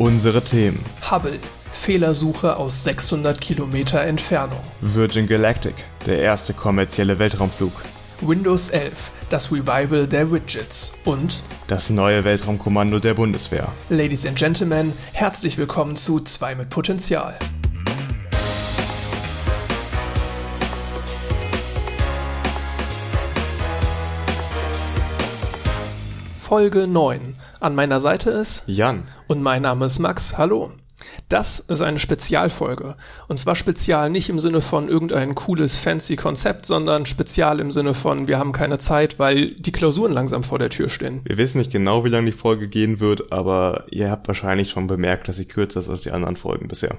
Unsere Themen. Hubble. Fehlersuche aus 600 Kilometer Entfernung. Virgin Galactic, der erste kommerzielle Weltraumflug. Windows 11. Das Revival der Widgets. Und Das neue Weltraumkommando der Bundeswehr. Ladies and Gentlemen, herzlich willkommen zu 2 mit Potenzial. Folge 9. An meiner Seite ist Jan. und mein Name ist Max. Hallo. Das ist eine Spezialfolge. Und zwar spezial nicht im Sinne von irgendein cooles, fancy Konzept, sondern spezial im Sinne von, wir haben keine Zeit, weil die Klausuren langsam vor der Tür stehen. Wir wissen nicht genau, wie lange die Folge gehen wird, aber ihr habt wahrscheinlich schon bemerkt, dass sie kürzer ist als die anderen Folgen bisher.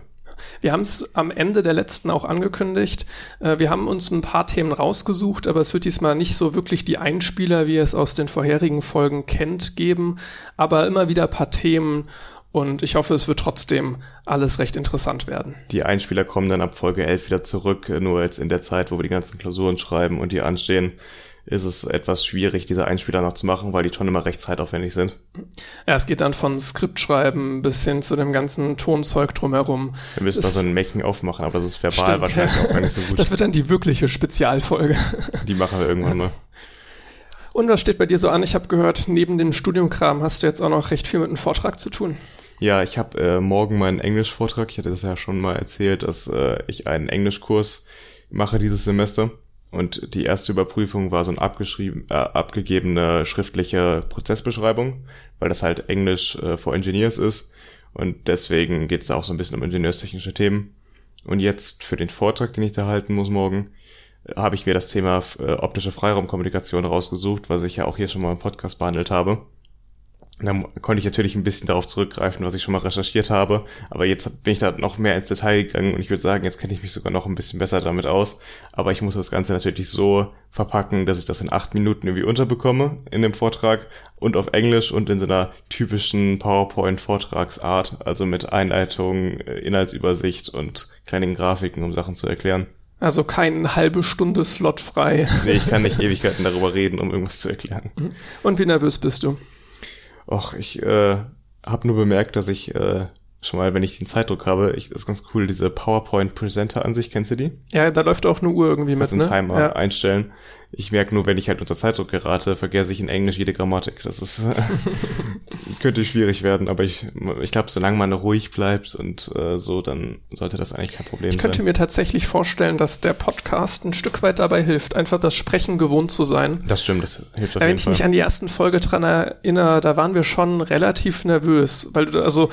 Wir haben es am Ende der letzten auch angekündigt. Äh, Wir haben uns ein paar Themen rausgesucht, aber es wird diesmal nicht so wirklich die Einspieler, wie ihr es aus den vorherigen Folgen kennt, geben, aber immer wieder ein paar Themen und ich hoffe, es wird trotzdem alles recht interessant werden. Die Einspieler kommen dann ab Folge 11 wieder zurück, nur jetzt in der Zeit, wo wir die ganzen Klausuren schreiben und die anstehen, ist es etwas schwierig, diese Einspieler noch zu machen, weil die schon immer recht zeitaufwendig sind. Ja, es geht dann von Skriptschreiben bis hin zu dem ganzen Tonzeug drumherum. Wir müssen mal Das- so ein Making-of machen, aber das ist verbal Stimmt, wahrscheinlich ja. auch gar nicht so gut. Das wird dann die wirkliche Spezialfolge. die machen wir irgendwann mal. Und was steht bei dir so an? Ich habe gehört, neben dem Studiumkram hast du jetzt auch noch recht viel mit einem Vortrag zu tun. Ja, ich habe äh, morgen meinen Englischvortrag. Ich hatte das ja schon mal erzählt, dass äh, ich einen Englischkurs mache dieses Semester. Und die erste Überprüfung war so eine abgeschrieben, äh, abgegebene schriftliche Prozessbeschreibung, weil das halt Englisch äh, for Engineers ist. Und deswegen geht's da auch so ein bisschen um ingenieurstechnische Themen. Und jetzt für den Vortrag, den ich da halten muss morgen, äh, habe ich mir das Thema äh, optische Freiraumkommunikation rausgesucht, was ich ja auch hier schon mal im Podcast behandelt habe. Dann konnte ich natürlich ein bisschen darauf zurückgreifen, was ich schon mal recherchiert habe. Aber jetzt bin ich da noch mehr ins Detail gegangen und ich würde sagen, jetzt kenne ich mich sogar noch ein bisschen besser damit aus. Aber ich muss das Ganze natürlich so verpacken, dass ich das in acht Minuten irgendwie unterbekomme in dem Vortrag und auf Englisch und in so einer typischen PowerPoint-Vortragsart, also mit Einleitung, äh, Inhaltsübersicht und kleinen Grafiken, um Sachen zu erklären. Also kein halbe Stunde Slot frei. Nee, ich kann nicht Ewigkeiten darüber reden, um irgendwas zu erklären. Und wie nervös bist du? Och, ich äh, habe nur bemerkt, dass ich äh, schon mal, wenn ich den Zeitdruck habe, ich, das ist ganz cool, diese PowerPoint-Presenter-Ansicht, kennst du die? Ja, da läuft auch eine Uhr irgendwie mit, Kannst ne? Timer Ja. einstellen. Ich merke nur, wenn ich halt unter Zeitdruck gerate, vergesse ich in Englisch jede Grammatik. Das ist könnte schwierig werden, aber ich, ich glaube, solange man ruhig bleibt und äh, so, dann sollte das eigentlich kein Problem Ich könnte sein. mir tatsächlich vorstellen, dass der Podcast ein Stück weit dabei hilft, einfach das Sprechen gewohnt zu sein. Das stimmt, das hilft auf Wenn jeden ich Fall. mich an die ersten Folge dran erinnere, da waren wir schon relativ nervös, weil du, also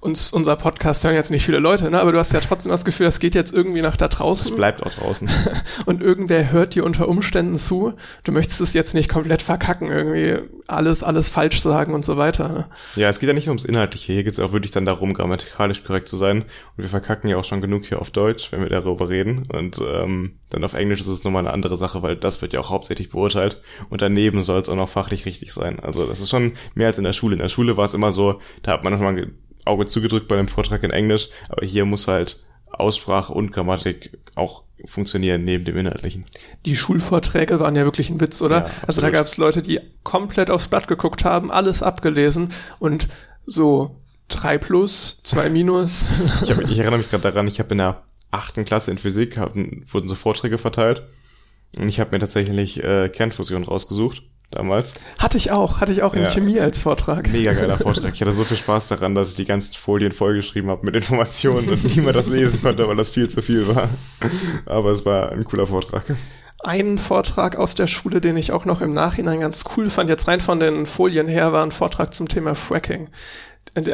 uns, unser Podcast hören jetzt nicht viele Leute, ne? aber du hast ja trotzdem das Gefühl, das geht jetzt irgendwie nach da Es draußen bleibt auch draußen. und irgendwer hört dir unter Umständen zu. Du möchtest es jetzt nicht komplett verkacken, irgendwie alles, alles falsch sagen und so weiter. Ne? Ja, es geht ja nicht ums Inhaltliche. Hier geht es auch wirklich dann darum, grammatikalisch korrekt zu sein. Und wir verkacken ja auch schon genug hier auf Deutsch, wenn wir darüber reden. Und ähm, dann auf Englisch ist es nochmal eine andere Sache, weil das wird ja auch hauptsächlich beurteilt. Und daneben soll es auch noch fachlich richtig sein. Also das ist schon mehr als in der Schule. In der Schule war es immer so, da hat man nochmal Auge zugedrückt bei einem Vortrag in Englisch. Aber hier muss halt Aussprache und Grammatik auch funktionieren neben dem Inhaltlichen. Die Schulvorträge waren ja wirklich ein Witz, oder? Ja, also da gab es Leute, die komplett aufs Blatt geguckt haben, alles abgelesen und so drei plus, zwei minus. Ich, hab, ich erinnere mich gerade daran, ich habe in der achten Klasse in Physik hab, wurden so Vorträge verteilt und ich habe mir tatsächlich äh, Kernfusion rausgesucht damals. hatte ich auch, hatte ich auch in Ja. Chemie als Vortrag. Mega geiler Vortrag. Ich hatte so viel Spaß daran, dass ich die ganzen Folien vollgeschrieben habe mit Informationen und niemand das lesen konnte, weil das viel zu viel war. Aber es war ein cooler Vortrag. Einen Vortrag aus der Schule, den ich auch noch im Nachhinein ganz cool fand, jetzt rein von den Folien her, war ein Vortrag zum Thema Fracking.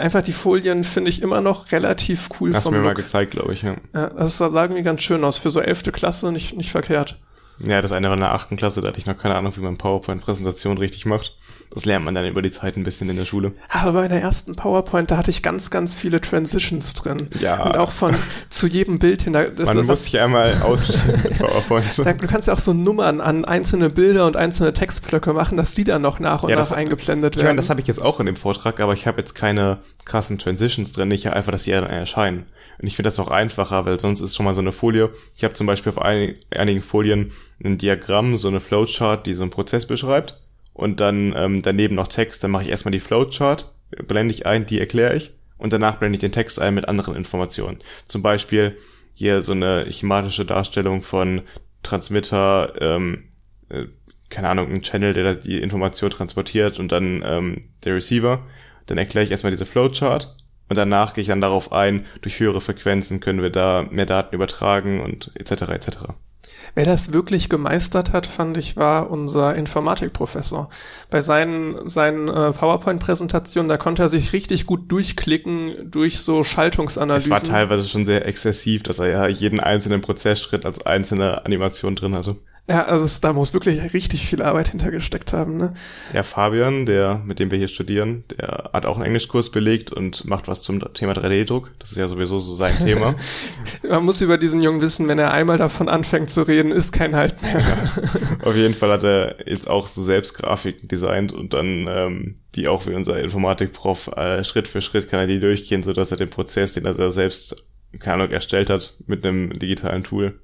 Einfach die Folien finde ich immer noch relativ cool Hast du mir mal Look. gezeigt, glaube ich. Ja. Ja, das sah irgendwie ganz schön aus. Für so elfte Klasse nicht, nicht verkehrt. Ja, das eine war in der achten Klasse, da hatte ich noch keine Ahnung, wie man PowerPoint-Präsentation richtig macht. Das lernt man dann über die Zeit ein bisschen in der Schule. Aber bei der ersten PowerPoint, da hatte ich ganz, ganz viele Transitions drin. Ja. Und auch von zu jedem Bild hin. Das, Man muss sich einmal auslesen mit PowerPoint. da, du kannst ja auch so Nummern an einzelne Bilder und einzelne Textblöcke machen, dass die dann noch nach und Ja, nach das- eingeblendet Ich werden. meine, das habe ich jetzt auch in dem Vortrag, aber ich habe jetzt keine krassen Transitions drin. Ich habe einfach, dass die dann erscheinen. Und ich finde das auch einfacher, weil sonst ist schon mal so eine Folie. Ich habe zum Beispiel auf ein, einigen Folien ein Diagramm, so eine Flowchart, die so einen Prozess beschreibt. Und dann ähm, daneben noch Text. Dann mache ich erstmal die Flowchart, blende ich ein, die erkläre ich. und danach blende ich den Text ein mit anderen Informationen. Zum Beispiel hier so eine schematische Darstellung von Transmitter, ähm, äh, keine Ahnung, ein Channel, der die Information transportiert und dann ähm, der Receiver. Dann erkläre ich erstmal diese Flowchart und danach gehe ich dann darauf ein, durch höhere Frequenzen können wir da mehr Daten übertragen und etc. etc. Wer das wirklich gemeistert hat, fand ich, war unser Informatikprofessor. Bei seinen, seinen äh, PowerPoint-Präsentationen, da konnte er sich richtig gut durchklicken durch so Schaltungsanalysen. Es war teilweise schon sehr exzessiv, dass er ja jeden einzelnen Prozessschritt als einzelne Animation drin hatte. Ja, also es, da muss wirklich richtig viel Arbeit hintergesteckt haben, ne? Ja, Fabian, der, mit dem wir hier studieren, der hat auch einen Englischkurs belegt und macht was zum Thema 3D-Druck. Das ist ja sowieso so sein Thema. Man muss über diesen Jungen wissen, wenn er einmal davon anfängt zu reden, ist kein Halt mehr. Auf jeden Fall hat er jetzt auch so selbst Grafiken designt und dann ähm, die auch wie unser Informatikprof äh, Schritt für Schritt kann er die durchgehen, so dass er den Prozess, den er selbst keine Ahnung, erstellt hat, mit einem digitalen Tool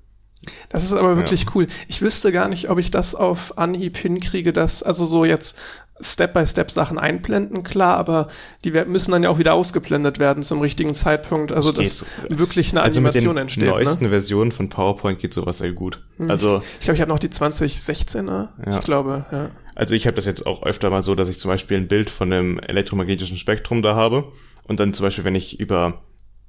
das ist aber wirklich ja. cool. Ich wüsste gar nicht, ob ich das auf Anhieb hinkriege, dass, also so jetzt Step-by-Step Sachen einblenden, klar, aber die müssen dann ja auch wieder ausgeblendet werden zum richtigen Zeitpunkt, also dass so. wirklich eine also Animation mit entsteht. Die ne? neuesten ne? Versionen von PowerPoint geht sowas sehr gut. Hm, also ich glaube, ich habe noch die 2016er, ja. ich glaube, ja. Also ich habe das jetzt auch öfter mal so, dass ich zum Beispiel ein Bild von einem elektromagnetischen Spektrum da habe und dann zum Beispiel, wenn ich über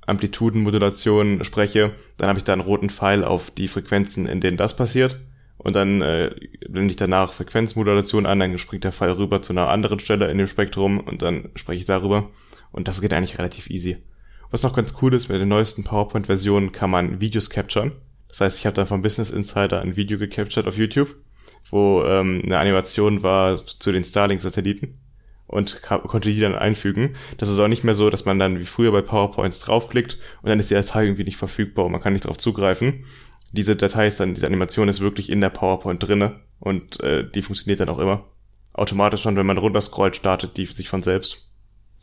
Amplitudenmodulation spreche, dann habe ich da einen roten Pfeil auf die Frequenzen, in denen das passiert. Und dann äh, blende ich danach Frequenzmodulation an, dann springt der Pfeil rüber zu einer anderen Stelle in dem Spektrum und dann spreche ich darüber. Und das geht eigentlich relativ easy. Was noch ganz cool ist, mit den neuesten PowerPoint-Versionen kann man Videos capturen. Das heißt, ich habe dann vom Business Insider ein Video gecaptured auf YouTube, wo ähm, eine Animation war zu den Starlink-Satelliten und konnte die dann einfügen. Das ist auch nicht mehr so, dass man dann wie früher bei PowerPoints draufklickt und dann ist die Datei irgendwie nicht verfügbar und man kann nicht darauf zugreifen. Diese Datei ist dann, diese Animation ist wirklich in der PowerPoint drinne und äh, die funktioniert dann auch immer. Automatisch schon, wenn man runterscrollt, startet die sich von selbst.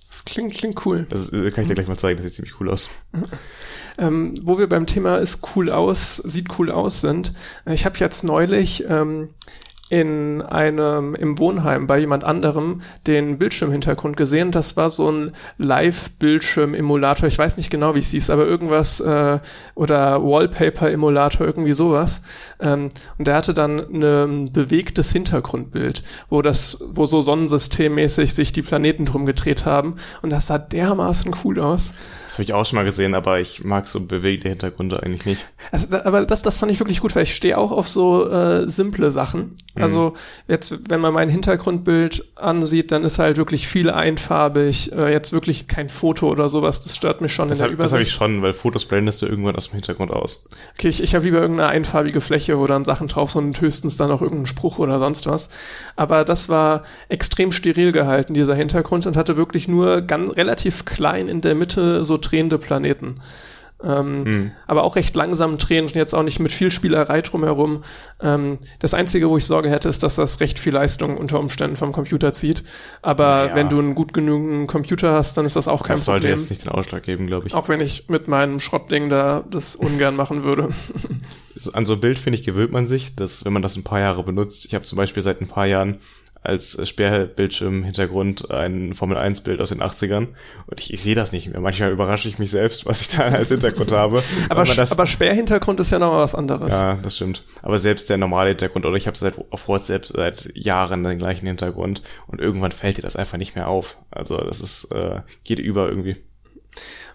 Das klingt, klingt cool. Das äh, kann ich dir gleich mal zeigen, das sieht ziemlich cool aus. ähm, wo wir beim Thema ist cool aus, sieht cool aus sind. Äh, ich habe jetzt neulich ähm, in einem im Wohnheim bei jemand anderem den Bildschirmhintergrund gesehen. Das war so ein Live-Bildschirm-Emulator. Ich weiß nicht genau, wie es hieß, aber irgendwas äh, oder Wallpaper-Emulator, irgendwie sowas. Ähm, und der hatte dann ein bewegtes Hintergrundbild, wo das, wo so sonnensystemmäßig sich die Planeten drum gedreht haben. Und das sah dermaßen cool aus. Das habe ich auch schon mal gesehen, aber ich mag so bewegte Hintergründe eigentlich nicht. Also, aber das, das fand ich wirklich gut, weil ich stehe auch auf so äh, simple Sachen. Mhm. Also jetzt, wenn man mein Hintergrundbild ansieht, dann ist halt wirklich viel einfarbig. Äh, jetzt wirklich kein Foto oder sowas. Das stört mich schon das in der hab, Das habe ich schon, weil Fotos blendest du irgendwann aus dem Hintergrund aus. Okay, ich, ich habe lieber irgendeine einfarbige Fläche, wo dann Sachen drauf sind und höchstens dann noch irgendein Spruch oder sonst was. Aber das war extrem steril gehalten, dieser Hintergrund, und hatte wirklich nur ganz relativ klein in der Mitte so drehende Planeten. Ähm, hm. Aber auch recht langsam drehen und jetzt auch nicht mit viel Spielerei drumherum. Ähm, das Einzige, wo ich Sorge hätte, ist, dass das recht viel Leistung unter Umständen vom Computer zieht. Aber naja. wenn du einen gut genügenden Computer hast, dann ist das auch kein das Problem. Das sollte jetzt nicht den Ausschlag geben, glaube ich. Auch wenn ich mit meinem Schrottding da das ungern machen würde. An so ein Bild, finde ich, gewöhnt man sich, dass wenn man das ein paar Jahre benutzt, ich habe zum Beispiel seit ein paar Jahren als Sperrbildschirm-Hintergrund ein Formel-1-Bild aus den 80ern. Und ich, ich sehe das nicht mehr. Manchmal überrasche ich mich selbst, was ich da als Hintergrund habe. aber, das, aber Sperrhintergrund ist ja noch was anderes. Ja, das stimmt. Aber selbst der normale Hintergrund, oder ich habe seit auf WhatsApp seit Jahren den gleichen Hintergrund und irgendwann fällt dir das einfach nicht mehr auf. Also das ist, äh, geht über irgendwie.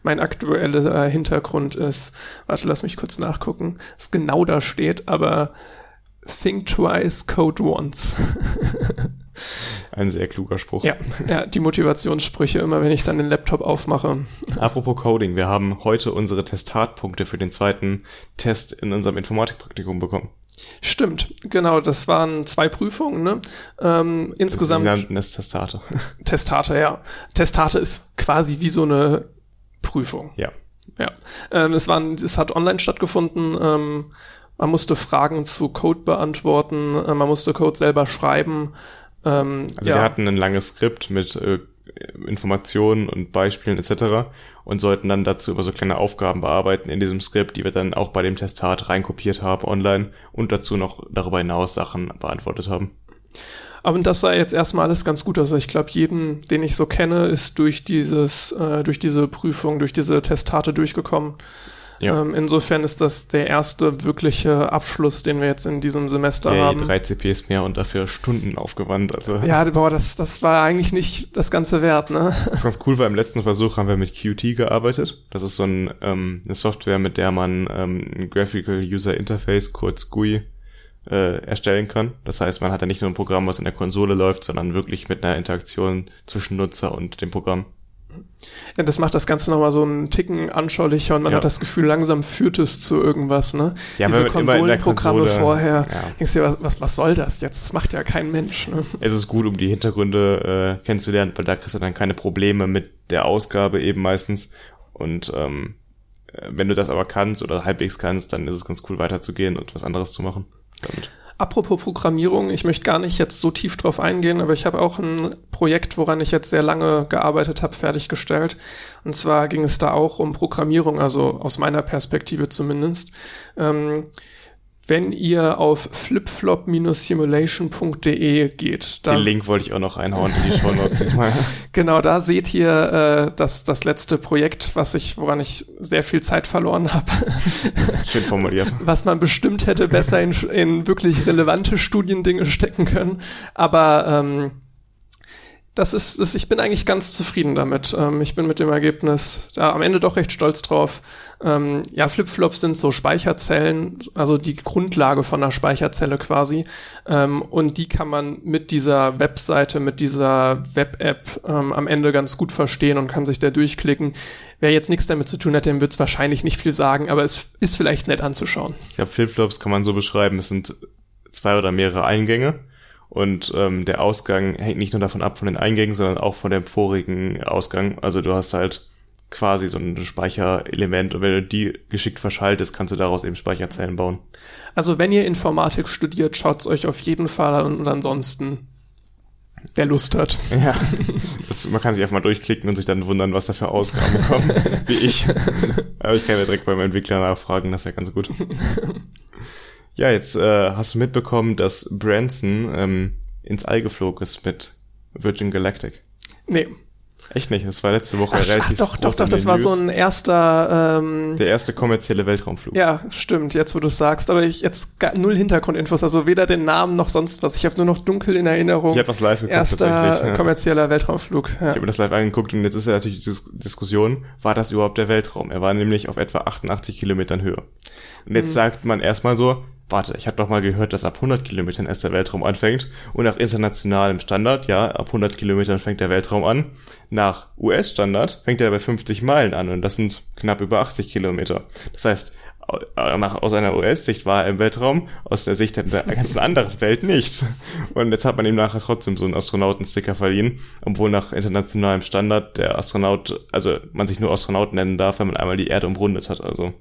Mein aktueller äh, Hintergrund ist, warte, lass mich kurz nachgucken, was genau da steht, aber Think twice, code once. Ein sehr kluger Spruch. Ja, ja, die Motivationssprüche immer, wenn ich dann den Laptop aufmache. Apropos Coding, wir haben heute unsere Testatpunkte für den zweiten Test in unserem Informatikpraktikum bekommen. Stimmt, genau, das waren zwei Prüfungen, ne? Ähm, insgesamt. Sie nannten es Testate. Testate, ja. Testate ist quasi wie so eine Prüfung. Ja. Ja. Ähm, es, waren, es hat online stattgefunden. Ähm, man musste Fragen zu Code beantworten, äh, man musste Code selber schreiben. Ähm, also ja. wir hatten ein langes Skript mit äh, Informationen und Beispielen etc. und sollten dann dazu über so kleine Aufgaben bearbeiten in diesem Skript, die wir dann auch bei dem Testat reinkopiert haben online und dazu noch darüber hinaus Sachen beantwortet haben. Aber das sah jetzt erstmal alles ganz gut aus. Also ich glaube, jeden, den ich so kenne, ist durch dieses, äh, durch diese Prüfung, durch diese Testate durchgekommen. Ja. Ähm, insofern ist das der erste wirkliche Abschluss, den wir jetzt in diesem Semester ja, haben. Drei CPs mehr und dafür Stunden aufgewandt. Also. Ja, boah, das, das war eigentlich nicht das ganze wert, ne? Das ist ganz cool, weil im letzten Versuch haben wir mit Qt gearbeitet. Das ist so ein, ähm, eine Software, mit der man ähm, ein Graphical User Interface, kurz GUI, äh, erstellen kann. Das heißt, man hat ja nicht nur ein Programm, was in der Konsole läuft, sondern wirklich mit einer Interaktion zwischen Nutzer und dem Programm. Ja, das macht das Ganze nochmal so einen Ticken anschaulicher und man ja. hat das Gefühl, langsam führt es zu irgendwas, ne? Ja, Diese Konsolenprogramme Konsole, vorher. Ja. Denkst du, was, was soll das jetzt? Das macht ja kein Mensch, ne? Es ist gut, um die Hintergründe äh, kennenzulernen, weil da kriegst du dann keine Probleme mit der Ausgabe eben meistens. Und ähm, äh, wenn du das aber kannst oder halbwegs kannst, dann ist es ganz cool weiterzugehen und was anderes zu machen damit. Apropos Programmierung, ich möchte gar nicht jetzt so tief drauf eingehen, aber ich habe auch ein Projekt, woran ich jetzt sehr lange gearbeitet habe, fertiggestellt. Und zwar ging es da auch um Programmierung, also aus meiner Perspektive zumindest. Ähm, wenn ihr auf flipflop-simulation.de geht. Den Link wollte ich auch noch reinhauen in die Show Notes diesmal. genau, da seht ihr äh, das, das letzte Projekt, was ich, woran ich sehr viel Zeit verloren habe. Schön formuliert. Was man bestimmt hätte besser in, in wirklich relevante Studiendinge stecken können. Aber ähm, das ist, das, ich bin eigentlich ganz zufrieden damit. Ähm, ich bin mit dem Ergebnis da am Ende doch recht stolz drauf. Ähm, ja, Flipflops sind so Speicherzellen, also die Grundlage von einer Speicherzelle quasi. Ähm, und die kann man mit dieser Webseite, mit dieser Web-App ähm, am Ende ganz gut verstehen und kann sich da durchklicken. Wer jetzt nichts damit zu tun hat, dem wird es wahrscheinlich nicht viel sagen, aber es ist vielleicht nett anzuschauen. Ich glaube, Flipflops kann man so beschreiben, es sind zwei oder mehrere Eingänge und ähm, der Ausgang hängt nicht nur davon ab von den Eingängen, sondern auch von dem vorigen Ausgang. Also du hast halt quasi so ein Speicherelement und wenn du die geschickt verschaltest, kannst du daraus eben Speicherzellen bauen. Also wenn ihr Informatik studiert, schaut's euch auf jeden Fall an und ansonsten wer Lust hat. Ja, das, man kann sich einfach mal durchklicken und sich dann wundern, was da für Ausgaben kommen, wie ich. Aber ich kann ja direkt beim Entwickler nachfragen, das ist ja ganz gut. Ja, jetzt äh, hast du mitbekommen, dass Branson ähm, ins All geflogen ist mit Virgin Galactic. Nee. Echt nicht, das war letzte Woche ach, relativ ach, doch, doch, doch, das war so ein erster ähm, Der erste kommerzielle Weltraumflug. Ja, stimmt, jetzt wo du sagst, aber ich jetzt gar, null Hintergrundinfos, also weder den Namen noch sonst was. Ich habe nur noch dunkel in Erinnerung. Ich habe das live geguckt erster tatsächlich. Ja. kommerzieller Weltraumflug. Ja. Ich habe mir das live angeguckt und jetzt ist ja natürlich die Dis Diskussion, war das überhaupt der Weltraum? Er war nämlich auf etwa 88 Kilometern Höhe. Und jetzt hm. sagt man erstmal so, warte, ich habe doch mal gehört, dass ab 100 Kilometern erst der Weltraum anfängt und nach internationalem Standard, ja, ab 100 Kilometern fängt der Weltraum an. Nach US-Standard fängt er bei 50 Meilen an und das sind knapp über 80 Kilometer. Das heißt, aus einer US-Sicht war er im Weltraum, aus der Sicht der ganzen anderen Welt nicht. Und jetzt hat man ihm nachher trotzdem so einen Astronautensticker verliehen, obwohl nach internationalem Standard der Astronaut, also man sich nur Astronaut nennen darf, wenn man einmal die Erde umrundet hat. Also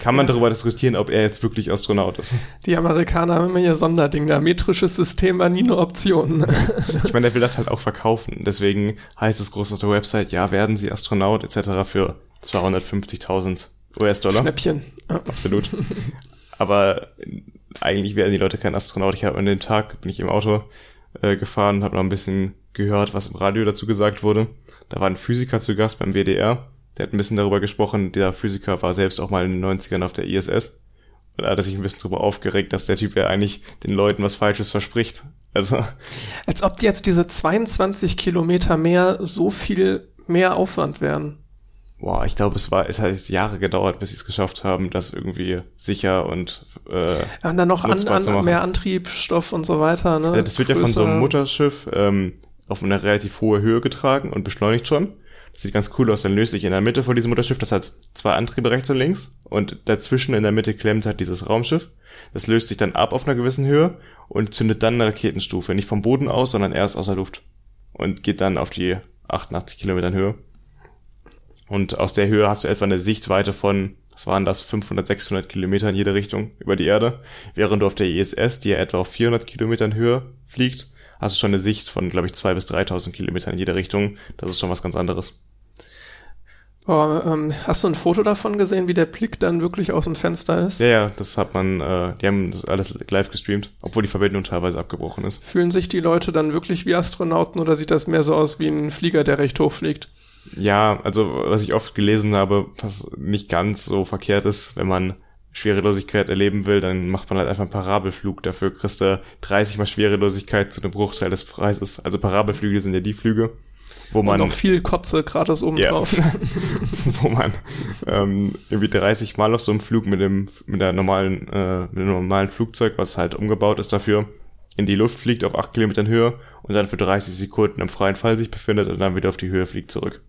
kann man ja. darüber diskutieren, ob er jetzt wirklich Astronaut ist. Die Amerikaner haben immer ihr Sonderding da. Metrisches System war nie eine Option. ich meine, der will das halt auch verkaufen. Deswegen heißt es groß auf der Website, ja, werden Sie Astronaut etc. für 250.000 US-Dollar. Schnäppchen. Ja. Absolut. Aber eigentlich werden die Leute kein Astronaut. Ich habe an dem Tag, bin ich im Auto äh, gefahren und habe noch ein bisschen gehört, was im Radio dazu gesagt wurde. Da war ein Physiker zu Gast beim WDR der hat ein bisschen darüber gesprochen, der Physiker war selbst auch mal in den 90ern auf der ISS. Und da hat er sich ein bisschen darüber aufgeregt, dass der Typ ja eigentlich den Leuten was Falsches verspricht. Also. Als ob jetzt diese 22 Kilometer mehr so viel mehr Aufwand wären. Boah, ich glaube, es war, es hat jetzt Jahre gedauert, bis sie es geschafft haben, das irgendwie sicher und äh, und dann noch an, an, mehr Antriebsstoff und so weiter. Ne? Das wird Größer. ja von so einem Mutterschiff ähm, auf eine relativ hohe Höhe getragen und beschleunigt schon. Das sieht ganz cool aus. Dann löst sich in der Mitte von diesem Mutterschiff, das hat zwei Antriebe rechts und links und dazwischen in der Mitte klemmt halt dieses Raumschiff. Das löst sich dann ab auf einer gewissen Höhe und zündet dann eine Raketenstufe. Nicht vom Boden aus, sondern erst aus der Luft. Und geht dann auf die 88 Kilometern Höhe. Und aus der Höhe hast du etwa eine Sichtweite von, was waren das, 500, 600 Kilometer in jede Richtung über die Erde. Während du auf der ISS, die ja etwa auf 400 Kilometern Höhe fliegt, hast du schon eine Sicht von, glaube ich, zwei bis 3.000 Kilometern in jede Richtung. Das ist schon was ganz anderes. Oh, ähm, hast du ein Foto davon gesehen, wie der Blick dann wirklich aus dem Fenster ist? Ja, ja, das hat man, äh, die haben das alles live gestreamt, obwohl die Verbindung teilweise abgebrochen ist. Fühlen sich die Leute dann wirklich wie Astronauten oder sieht das mehr so aus wie ein Flieger, der recht hoch fliegt? Ja, also was ich oft gelesen habe, was nicht ganz so verkehrt ist, wenn man Schwerelosigkeit erleben will, dann macht man halt einfach einen Parabelflug. Dafür kriegst du 30 mal Schwerelosigkeit zu einem Bruchteil des Preises. Also Parabelflüge sind ja die Flüge, wo man Und noch viel Kotze gratis oben Ja. drauf. wo man ähm, irgendwie 30 Mal auf so einem Flug mit dem mit der normalen äh, mit dem normalen Flugzeug, was halt umgebaut ist dafür, in die Luft fliegt auf 8 Kilometern Höhe und dann für 30 Sekunden im freien Fall sich befindet und dann wieder auf die Höhe fliegt zurück.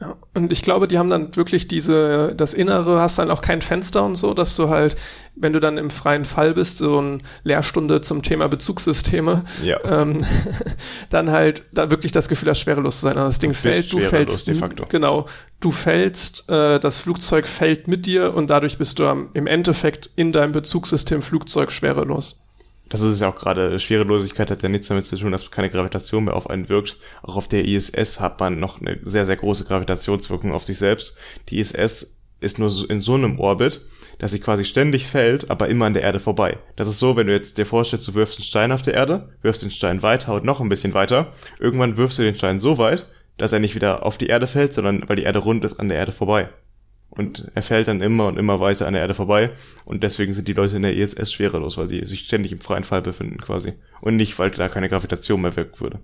Ja. Und ich glaube, die haben dann wirklich diese, das Innere hast dann auch kein Fenster und so, dass du halt, wenn du dann im freien Fall bist, so eine Lehrstunde zum Thema Bezugssysteme, Ja. ähm, dann halt da wirklich das Gefühl hast, schwerelos zu sein. Also das Ding bist fällt, du fällst, de facto. genau, du fällst, äh, das Flugzeug fällt mit dir und dadurch bist du am, im Endeffekt in deinem Bezugssystem Flugzeug schwerelos. Das ist ja auch gerade. Schwerelosigkeit hat ja nichts damit zu tun, dass keine Gravitation mehr auf einen wirkt. Auch auf der ISS hat man noch eine sehr, sehr große Gravitationswirkung auf sich selbst. Die ISS ist nur in so einem Orbit, dass sie quasi ständig fällt, aber immer an der Erde vorbei. Das ist so, wenn du jetzt dir vorstellst, du wirfst einen Stein auf der Erde, wirfst den Stein weiter und noch ein bisschen weiter. Irgendwann wirfst du den Stein so weit, dass er nicht wieder auf die Erde fällt, sondern weil die Erde rund ist, an der Erde vorbei. Und er fällt dann immer und immer weiter an der Erde vorbei. Und deswegen sind die Leute in der ISS schwerelos, weil sie sich ständig im freien Fall befinden quasi. Und nicht, weil da keine Gravitation mehr wirken würde.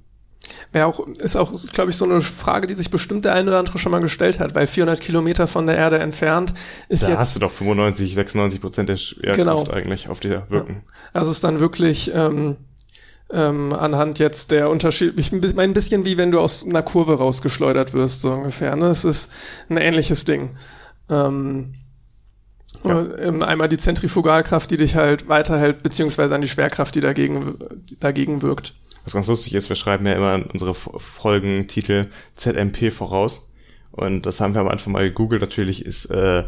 Wäre auch, ist auch, glaube ich, so eine Frage, die sich bestimmt der eine oder andere schon mal gestellt hat, weil 400 Kilometer von der Erde entfernt ist Da jetzt hast du doch 95, 96 Prozent der Schwerkraft Genau. eigentlich auf dir wirken. Also es ist dann wirklich ähm, ähm, anhand jetzt der Unterschied, ich mein ein bisschen wie wenn du aus einer Kurve rausgeschleudert wirst, so ungefähr. Ne? Es ist ein ähnliches Ding. Ähm, Ja. äh, ähm, Einmal die Zentrifugalkraft, die dich halt weiterhält, beziehungsweise an die Schwerkraft, die dagegen, dagegen wirkt. Was ganz lustig ist, wir schreiben ja immer unsere Folgentitel ZMP voraus. Und das haben wir am Anfang mal gegoogelt. Natürlich ist, äh,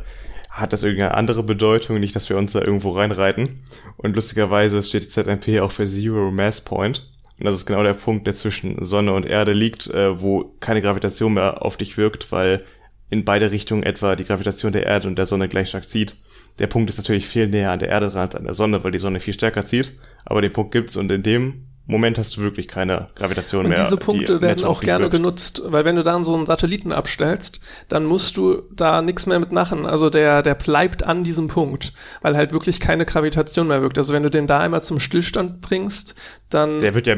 hat das irgendeine andere Bedeutung, nicht, dass wir uns da irgendwo reinreiten. Und lustigerweise steht ZMP auch für Zero Mass Point. Und das ist genau der Punkt, der zwischen Sonne und Erde liegt, äh, wo keine Gravitation mehr auf dich wirkt, weil in beide Richtungen etwa die Gravitation der Erde und der Sonne gleich stark zieht. Der Punkt ist natürlich viel näher an der Erde dran als an der Sonne, weil die Sonne viel stärker zieht. Aber den Punkt gibt's und in dem Moment hast du wirklich keine Gravitation Und mehr. diese die Punkte werden netto auf auch gerne wirkt. genutzt, weil wenn du dann so einen Satelliten abstellst, dann musst du da nichts mehr mitmachen. Also der, der bleibt an diesem Punkt, weil halt wirklich keine Gravitation mehr wirkt. Also wenn du den da einmal zum Stillstand bringst, dann Der wird ja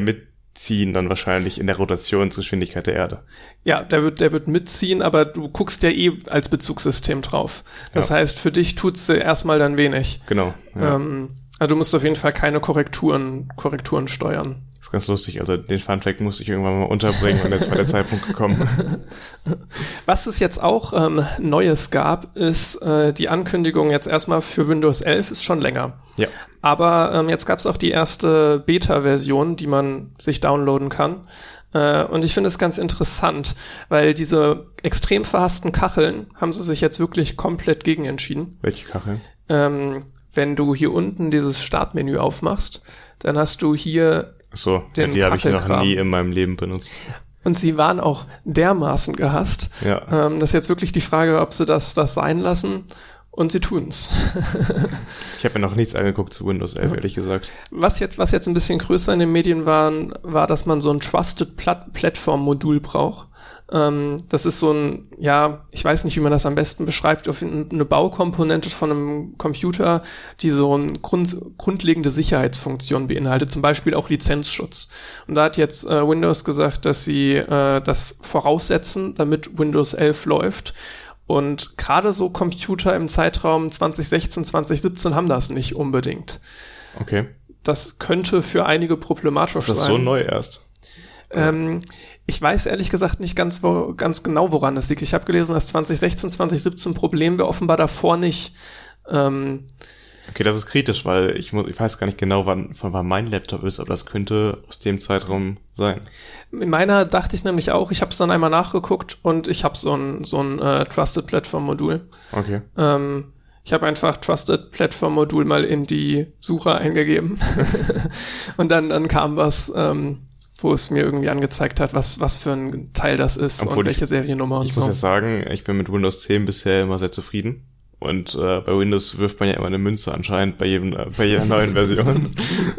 mitziehen dann wahrscheinlich in der Rotationsgeschwindigkeit der Erde. Ja, der wird, der wird mitziehen, aber du guckst ja eh als Bezugssystem drauf. Das Ja. heißt, für dich tut's erstmal dann wenig. Genau. Ja. Ähm, also du musst auf jeden Fall keine Korrekturen, Korrekturen steuern. Das ist ganz lustig. Also den Funfact musste ich irgendwann mal unterbringen und jetzt war der Zeitpunkt gekommen. Was es jetzt auch ähm, Neues gab, ist äh, die Ankündigung jetzt erstmal für Windows 11 ist schon länger. ja. Aber ähm, jetzt gab's auch die erste Beta-Version, die man sich downloaden kann. Äh, und ich finde es ganz interessant, weil diese extrem verhassten Kacheln haben sie sich jetzt wirklich komplett gegen entschieden. Welche Kachel? ähm, wenn du hier unten dieses Startmenü aufmachst, dann hast du hier, Ja, Den die habe ich noch nie in meinem Leben benutzt. und sie waren auch dermaßen gehasst. Ja. Ähm, das ist jetzt wirklich die Frage, ob sie das, das sein lassen. Und sie tun's. Ich habe mir noch nichts angeguckt zu Windows 11, ehrlich gesagt. Was jetzt, was jetzt ein bisschen größer in den Medien war, war, dass man so ein Trusted Plat Platform-Modul braucht. Ähm, das ist so ein, ja, ich weiß nicht, wie man das am besten beschreibt, auf eine Baukomponente von einem Computer, die so eine Grund, grundlegende Sicherheitsfunktion beinhaltet, zum Beispiel auch Lizenzschutz. Und da hat jetzt äh, Windows gesagt, dass sie äh, das voraussetzen, damit Windows 11 läuft. Und gerade so Computer im Zeitraum 2016, 2017 haben das nicht unbedingt Okay. das könnte für einige problematisch Ist das sein. so neu erst? Ähm, ich weiß ehrlich gesagt nicht ganz, wo, ganz genau, woran das liegt. Ich habe gelesen, dass 2016, 2017 Problem wäre offenbar davor nicht. Ähm, Okay, das ist kritisch, weil ich, muss, ich weiß gar nicht genau, wann, von wann mein Laptop ist, aber das könnte aus dem Zeitraum sein. in meiner dachte ich nämlich auch, ich habe es dann einmal nachgeguckt und ich habe so ein, so ein äh, Trusted Platform Modul. Okay. Ähm, ich habe einfach Trusted Platform Modul mal in die Suche eingegeben und dann, dann kam was, ähm, wo es mir irgendwie angezeigt hat, was, was für ein Teil das ist Obwohl und welche Seriennummer und Ich so. muss jetzt sagen, ich bin mit Windows 10 bisher immer sehr zufrieden. Und äh, bei Windows wirft man ja immer eine Münze anscheinend bei, jedem, äh, bei jeder neuen Version.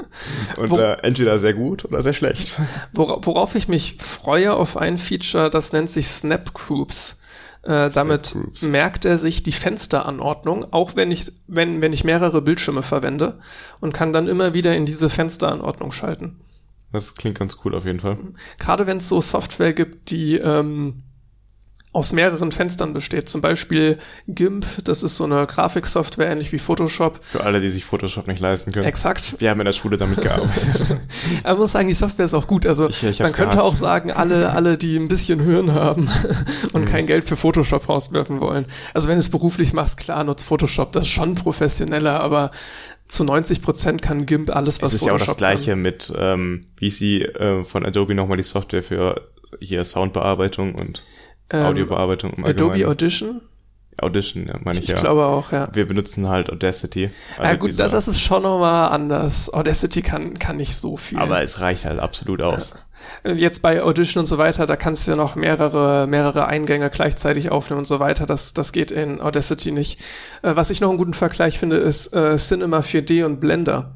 Und Wo- äh, entweder sehr gut oder sehr schlecht. Wora- Worauf ich mich freue auf ein Feature, das nennt sich Snap Groups. Äh, damit merkt er sich die Fensteranordnung, auch wenn ich, wenn, wenn ich mehrere Bildschirme verwende und kann dann immer wieder in diese Fensteranordnung schalten. Das klingt ganz cool auf jeden Fall. Gerade wenn es so Software gibt, die ähm, aus mehreren Fenstern besteht. Zum Beispiel GIMP, das ist so eine Grafiksoftware, ähnlich wie Photoshop. Für alle, die sich Photoshop nicht leisten können. Exakt. Wir haben in der Schule damit gearbeitet. Aber man muss sagen, die Software ist auch gut. Also Ich- ich man könnte gehasst. auch sagen, alle, alle, die ein bisschen Hirn haben und Mhm. kein Geld für Photoshop rauswerfen wollen. Also wenn du es beruflich machst, klar, nutzt Photoshop, das ist schon professioneller, aber zu 90 Prozent kann GIMP alles, was Es ist ja auch das Photoshop gleiche mit, ähm, wie sie äh, von Adobe nochmal die Software für hier Soundbearbeitung und kann. Ähm, Audiobearbeitung im Adobe Allgemeinen. Audition? Audition, ja, meine ich, Ich ja. glaube auch, ja. Wir benutzen halt Audacity. ja Also gut, dieser- das, das ist schon nochmal anders. Audacity kann, kann nicht so viel. aber es reicht halt absolut aus. Jetzt bei Audition und so weiter, da kannst du ja noch mehrere, mehrere Eingänge gleichzeitig aufnehmen und so weiter. Das, das geht in Audacity nicht. Äh, was ich noch einen guten Vergleich finde, ist äh, Cinema 4D und Blender.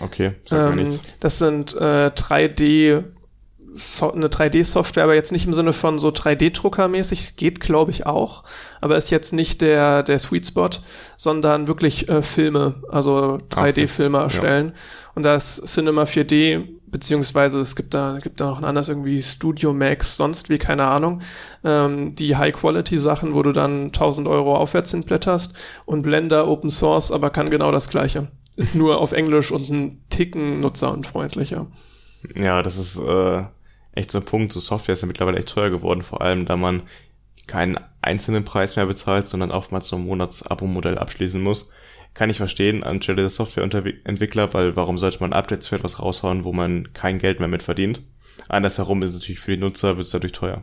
Okay, sag mir Ähm, nichts. das sind äh, 3D, so, eine 3D-Software, aber jetzt nicht im Sinne von so 3D-Drucker-mäßig, geht glaube ich auch, aber ist jetzt nicht der, der Sweet Spot, sondern wirklich äh, Filme, also 3D-Filme erstellen. Und da ist Cinema 4D, beziehungsweise es gibt da, gibt da noch ein anderes irgendwie Studio Max, sonst wie, keine Ahnung, ähm, die High-Quality-Sachen, wo du dann 1000 Euro aufwärts hinblätterst und Blender Open Source, aber kann genau das Gleiche. Ist nur auf Englisch und ein Ticken nutzerunfreundlicher. Ja, das ist äh, echt so ein Punkt. So Software ist ja mittlerweile echt teuer geworden, vor allem da man keinen einzelnen Preis mehr bezahlt, sondern oftmals so ein Monats-Abo-Modell abschließen muss. Kann ich verstehen anstelle des Softwareentwickler, weil warum sollte man Updates für etwas raushauen, wo man kein Geld mehr mit verdient? Andersherum ist es natürlich für die Nutzer wird es dadurch teuer.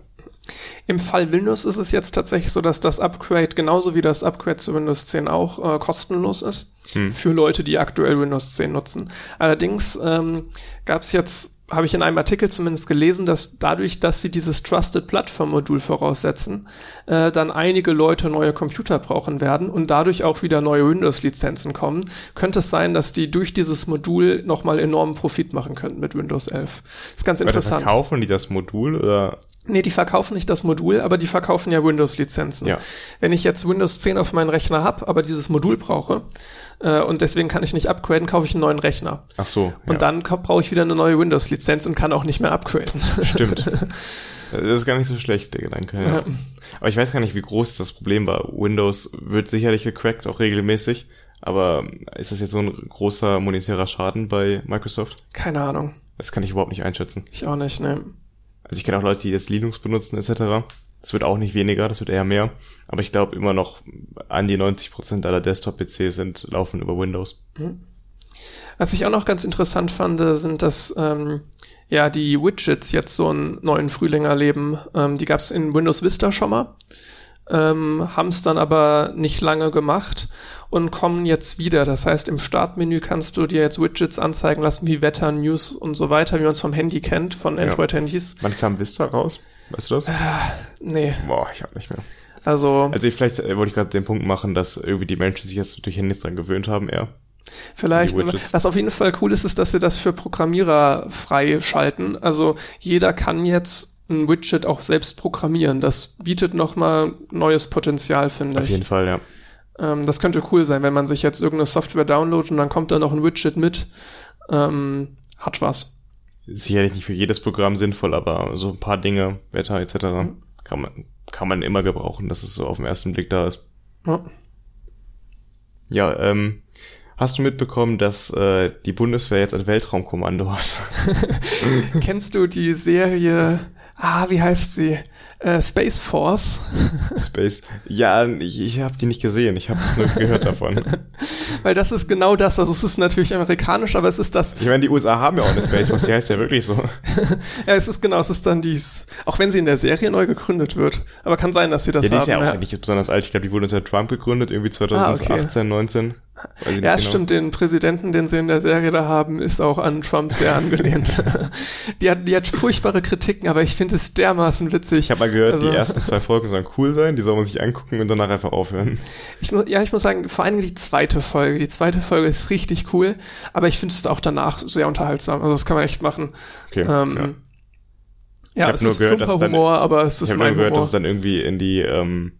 Im Fall Windows ist es jetzt tatsächlich so, dass das Upgrade genauso wie das Upgrade zu Windows 10 auch äh, kostenlos ist für Leute, die aktuell Windows 10 nutzen. Allerdings ähm, gab es jetzt, habe ich in einem Artikel zumindest gelesen, dass dadurch, dass sie dieses Trusted Platform Modul voraussetzen, äh, dann einige Leute neue Computer brauchen werden und dadurch auch wieder neue Windows-Lizenzen kommen, könnte es sein, dass die durch dieses Modul nochmal enormen Profit machen könnten mit Windows 11. ist ganz Weil interessant. verkaufen die das Modul oder Nee, die verkaufen nicht das Modul, aber die verkaufen ja Windows-Lizenzen. Ja. Wenn ich jetzt Windows 10 auf meinen Rechner habe, aber dieses Modul brauche äh, und deswegen kann ich nicht upgraden, kaufe ich einen neuen Rechner. ach so, Und ja, dann kau- brauche ich wieder eine neue Windows-Lizenz und kann auch nicht mehr upgraden. stimmt. Das ist gar nicht so schlecht, der Gedanke. Ja. Ja. Aber ich weiß gar nicht, wie groß das Problem war. Windows wird sicherlich gecrackt, auch regelmäßig. Aber ist das jetzt so ein großer monetärer Schaden bei Microsoft? Keine Ahnung. Das kann ich überhaupt nicht einschätzen. Ich auch nicht, ne. Also ich kenne auch Leute, die jetzt Linux benutzen etc. Das wird auch nicht weniger, das wird eher mehr. Aber ich glaube immer noch an die 90% aller Desktop-PCs sind laufen über Windows. Was ich auch noch ganz interessant fand, sind, dass ähm, ja die Widgets jetzt so einen neuen Frühling erleben. Ähm, die gab es in Windows Vista schon mal, ähm, haben es dann aber nicht lange gemacht und kommen jetzt wieder. Das heißt, im Startmenü kannst du dir jetzt Widgets anzeigen lassen wie Wetter, News und so weiter, wie man es vom Handy kennt, von Ja. Android-Handys. Wann kam Vista raus? Weißt du das? Nee, Boah, ich hab nicht mehr. also Also ich, vielleicht äh, wollte ich gerade den Punkt machen, dass irgendwie die Menschen sich jetzt durch Handys dran gewöhnt haben eher. Vielleicht. Widgets. Was auf jeden Fall cool ist, ist, dass sie das für Programmierer freischalten. Also jeder kann jetzt ein Widget auch selbst programmieren. Das bietet nochmal neues Potenzial, finde Auf ich. jeden Fall, ja. Ähm, das könnte cool sein, wenn man sich jetzt irgendeine Software downloadet und dann kommt da noch ein Widget mit. Ähm, hat was. Sicherlich nicht für jedes Programm sinnvoll, aber so ein paar Dinge, Wetter etc. kann man kann man immer gebrauchen, dass es so auf den ersten Blick da ist. Ja. Ja, ähm, hast du mitbekommen, dass äh, die Bundeswehr jetzt ein Weltraumkommando hat? Kennst du die Serie, ah, wie heißt sie? Äh, Space Force. Space. Ja, ich, ich habe die nicht gesehen, ich habe es nur gehört davon. Weil das ist genau das. Also es ist natürlich amerikanisch, aber es ist das Ich meine, die USA haben ja auch eine Space Force, die heißt ja wirklich so. Ja, es ist genau, es ist dann dies, auch wenn sie in der Serie neu gegründet wird. Aber kann sein, dass sie das Ja, die haben. ist ja auch eigentlich besonders alt. Ich glaube, die wurde unter Trump gegründet, irgendwie 2018, Ah, okay. 19. ja, genau. stimmt, den Präsidenten, den sie in der Serie da haben, ist auch an Trump sehr angelehnt. die, hat, die hat furchtbare Kritiken, aber ich finde es dermaßen witzig. Ich habe mal gehört, also, die ersten zwei Folgen sollen cool sein, die soll man sich angucken und danach einfach aufhören. Ich, ja, ich muss sagen, vor allem die zweite Folge. Die zweite Folge ist richtig cool, aber ich finde es auch danach sehr unterhaltsam. Also das kann man echt machen. Okay, ähm, ja. ja, es ist gehört, Humor, dann, aber es ist ich mein nur gehört, Humor. dass es dann irgendwie in die ähm,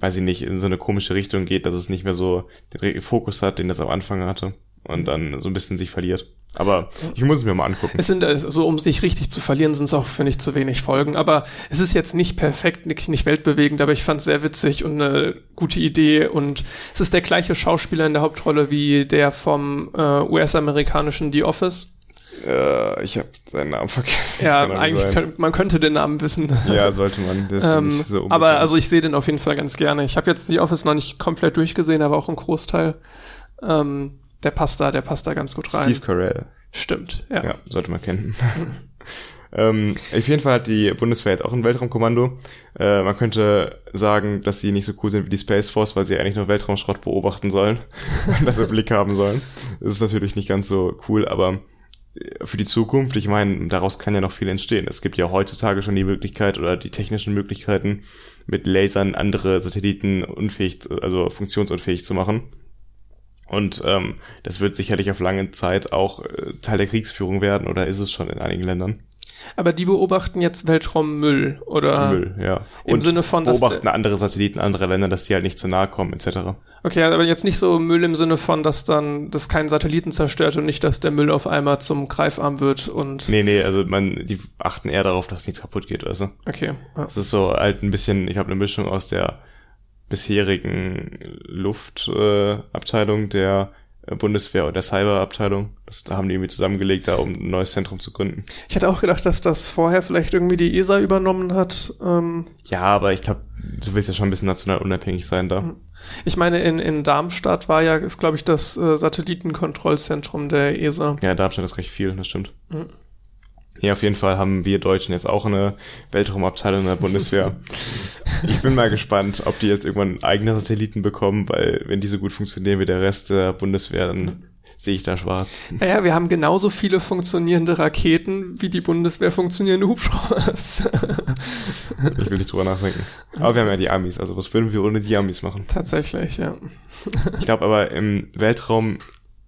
weiß ich nicht, in so eine komische Richtung geht, dass es nicht mehr so den Fokus hat, den das am Anfang hatte und dann so ein bisschen sich verliert. Aber ich muss es mir mal angucken. Es sind also, um sich richtig zu verlieren, sind es auch, finde ich, zu wenig Folgen. Aber es ist jetzt nicht perfekt, nicht, nicht weltbewegend, aber ich fand es sehr witzig und eine gute Idee. Und es ist der gleiche Schauspieler in der Hauptrolle wie der vom äh, US-amerikanischen The Office. Äh, ich habe seinen Namen vergessen. Ja, eigentlich könnt, man könnte den Namen wissen. Ja, sollte man. Das ähm, nicht so aber also ich sehe den auf jeden Fall ganz gerne. Ich habe jetzt die Office noch nicht komplett durchgesehen, aber auch einen Großteil. Ähm, der passt da, der passt da ganz gut rein. Steve Carell. Stimmt, ja. Ja, sollte man kennen. ähm, auf jeden Fall hat die Bundeswehr jetzt auch ein Weltraumkommando. Äh, man könnte sagen, dass sie nicht so cool sind wie die Space Force, weil sie eigentlich nur Weltraumschrott beobachten sollen und das im Blick haben sollen. Das ist natürlich nicht ganz so cool, aber für die Zukunft, ich meine, daraus kann ja noch viel entstehen. Es gibt ja heutzutage schon die Möglichkeit oder die technischen Möglichkeiten, mit Lasern andere Satelliten unfähig, also funktionsunfähig zu machen. Und ähm, das wird sicherlich auf lange Zeit auch äh, Teil der Kriegsführung werden oder ist es schon in einigen Ländern. Aber die beobachten jetzt Weltraummüll oder Müll, ja. Im und Sinne von beobachten andere Satelliten anderer Länder, dass die halt nicht zu nahe kommen etc. Okay, aber jetzt nicht so Müll im Sinne von, dass dann das keinen Satelliten zerstört und nicht, dass der Müll auf einmal zum Greifarm wird und Nee, nee, also man die achten eher darauf, dass nichts kaputt geht, weißt du? Okay. Ja. Das ist so halt ein bisschen, ich habe eine Mischung aus der bisherigen Luftabteilung äh, der Bundeswehr oder Cyberabteilung. Das da haben die irgendwie zusammengelegt, da um ein neues Zentrum zu gründen. Ich hatte auch gedacht, dass das vorher vielleicht irgendwie die ESA übernommen hat. Ähm ja, aber ich glaube, du willst ja schon ein bisschen national unabhängig sein da. Ich meine, in, in Darmstadt war ja, ist glaube ich das äh, Satellitenkontrollzentrum der ESA. Ja, Darmstadt ist recht viel, das stimmt. Mhm. Ja, auf jeden Fall haben wir Deutschen jetzt auch eine Weltraumabteilung in der Bundeswehr. ich bin mal gespannt, ob die jetzt irgendwann eigene Satelliten bekommen, weil wenn die so gut funktionieren wie der Rest der Bundeswehr, dann sehe ich da schwarz. Naja, wir haben genauso viele funktionierende Raketen, wie die Bundeswehr funktionierende Hubschrauber ist. ich will nicht drüber nachdenken. Aber wir haben ja die Amis, also was würden wir ohne die Amis machen? Tatsächlich, ja. ich glaube aber im Weltraum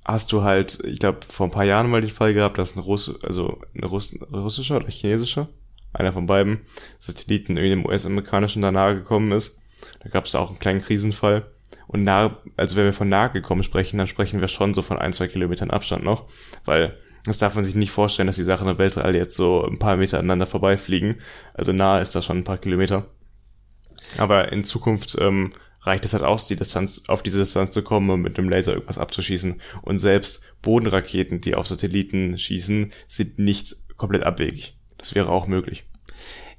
hast du halt, ich glaube, vor ein paar Jahren mal den Fall gehabt, dass ein Russ, also eine Russ, russischer oder chinesischer, einer von beiden Satelliten irgendwie dem US-amerikanischen da nahe gekommen ist. Da gab es auch einen kleinen Krisenfall. Und nahe, also wenn wir von nahe gekommen sprechen, dann sprechen wir schon so von ein, zwei Kilometern Abstand noch, weil das darf man sich nicht vorstellen, dass die Sachen im Weltall jetzt so ein paar Meter aneinander vorbeifliegen. Also nahe ist da schon ein paar Kilometer. Aber in Zukunft ähm, reicht es halt aus, die Distanz, auf diese Distanz zu kommen und mit einem Laser irgendwas abzuschießen. Und selbst Bodenraketen, die auf Satelliten schießen, sind nicht komplett abwegig. Das wäre auch möglich.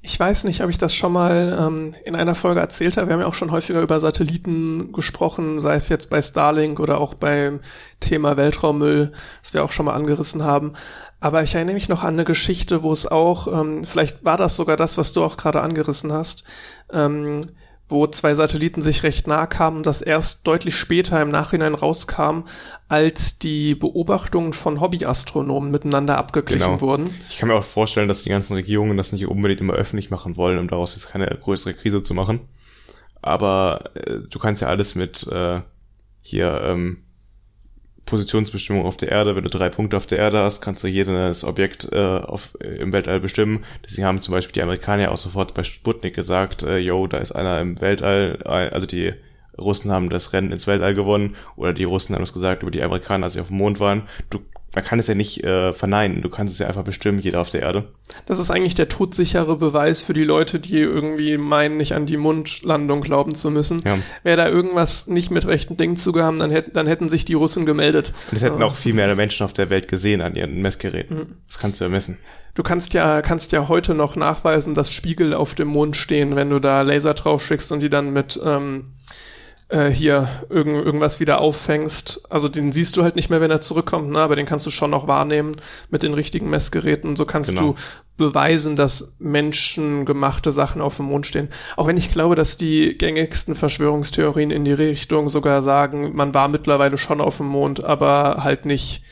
Ich weiß nicht, ob ich das schon mal ähm, in einer Folge erzählt habe. Wir haben ja auch schon häufiger über Satelliten gesprochen, sei es jetzt bei Starlink oder auch beim Thema Weltraummüll, das wir auch schon mal angerissen haben. Aber ich erinnere mich noch an eine Geschichte, wo es auch, ähm, vielleicht war das sogar das, was du auch gerade angerissen hast, ähm, wo zwei Satelliten sich recht nahe kamen, das erst deutlich später im Nachhinein rauskam, als die Beobachtungen von Hobbyastronomen miteinander abgeglichen genau. wurden. Ich kann mir auch vorstellen, dass die ganzen Regierungen das nicht unbedingt immer öffentlich machen wollen, um daraus jetzt keine größere Krise zu machen. Aber äh, du kannst ja alles mit äh, hier ähm, Positionsbestimmung auf der Erde. Wenn du drei Punkte auf der Erde hast, kannst du jedes Objekt äh, auf, äh, im Weltall bestimmen. Deswegen haben zum Beispiel die Amerikaner auch sofort bei Sputnik gesagt, äh, yo, da ist einer im Weltall, äh, also die Russen haben das Rennen ins Weltall gewonnen oder die Russen haben es gesagt über die Amerikaner, als sie auf dem Mond waren. Du man kann es ja nicht äh, verneinen. Du kannst es ja einfach bestimmen, jeder auf der Erde. Das ist eigentlich der todsichere Beweis für die Leute, die irgendwie meinen, nicht an die Mondlandung glauben zu müssen. Ja. Wäre da irgendwas nicht mit rechten Dingen zugehaben, dann, hätten dann hätten sich die Russen gemeldet. Und es hätten auch viel mehr Menschen auf der Welt gesehen an ihren Messgeräten. Mhm. Das kannst du ja messen. Du kannst ja, kannst ja heute noch nachweisen, dass Spiegel auf dem Mond stehen, wenn du da Laser drauf schickst und die dann mit ähm, äh, hier irgend, irgendwas wieder auffängst. Also den siehst du halt nicht mehr, wenn er zurückkommt, ne? aber den kannst du schon noch wahrnehmen mit den richtigen Messgeräten. So kannst genau. du beweisen, dass menschengemachte Sachen auf dem Mond stehen. Auch wenn ich glaube, dass die gängigsten Verschwörungstheorien in die Richtung sogar sagen, man war mittlerweile schon auf dem Mond, aber halt nicht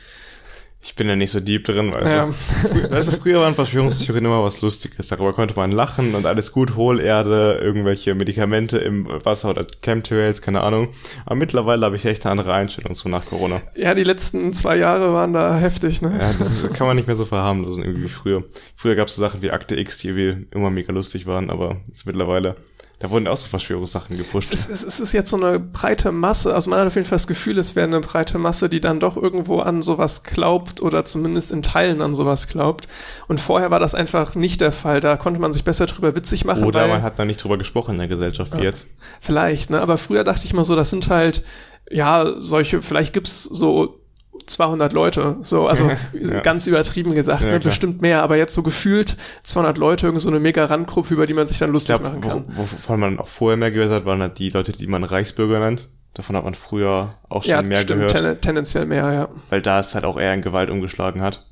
ich bin ja nicht so deep drin, weißt ja. du. Weißt du, früher waren Verschwörungstheorien immer was Lustiges. Darüber konnte man lachen und alles gut, Hohlerde, irgendwelche Medikamente im Wasser oder Chemtrails, keine Ahnung. Aber mittlerweile habe ich echt eine andere Einstellung zu nach Corona. Ja, die letzten zwei Jahre waren da heftig, ne? Ja, das kann man nicht mehr so verharmlosen, irgendwie wie früher. Früher gab es so Sachen wie Akte X, die immer mega lustig waren, aber jetzt mittlerweile da wurden auch so Verschwörungssachen gepusht. Es ist, es ist jetzt so eine breite Masse. Also man hat auf jeden Fall das Gefühl, es wäre eine breite Masse, die dann doch irgendwo an sowas glaubt oder zumindest in Teilen an sowas glaubt. Und vorher war das einfach nicht der Fall. Da konnte man sich besser drüber witzig machen. Oder weil, man hat da nicht drüber gesprochen in der Gesellschaft wie ja, jetzt. Vielleicht, ne? Aber früher dachte ich mal so, das sind halt, ja, solche, vielleicht gibt's so 200 Leute, so, also ja. ganz übertrieben gesagt, ja, ne, bestimmt mehr, aber jetzt so gefühlt 200 Leute, irgend so eine mega Randgruppe, über die man sich dann lustig glaub, machen kann. Wo, wovon man auch vorher mehr gehört hat, waren halt die Leute, die man Reichsbürger nennt. Davon hat man früher auch schon ja, mehr stimmt, gehört. Ten tendenziell mehr, ja. Weil da es halt auch eher in Gewalt umgeschlagen hat.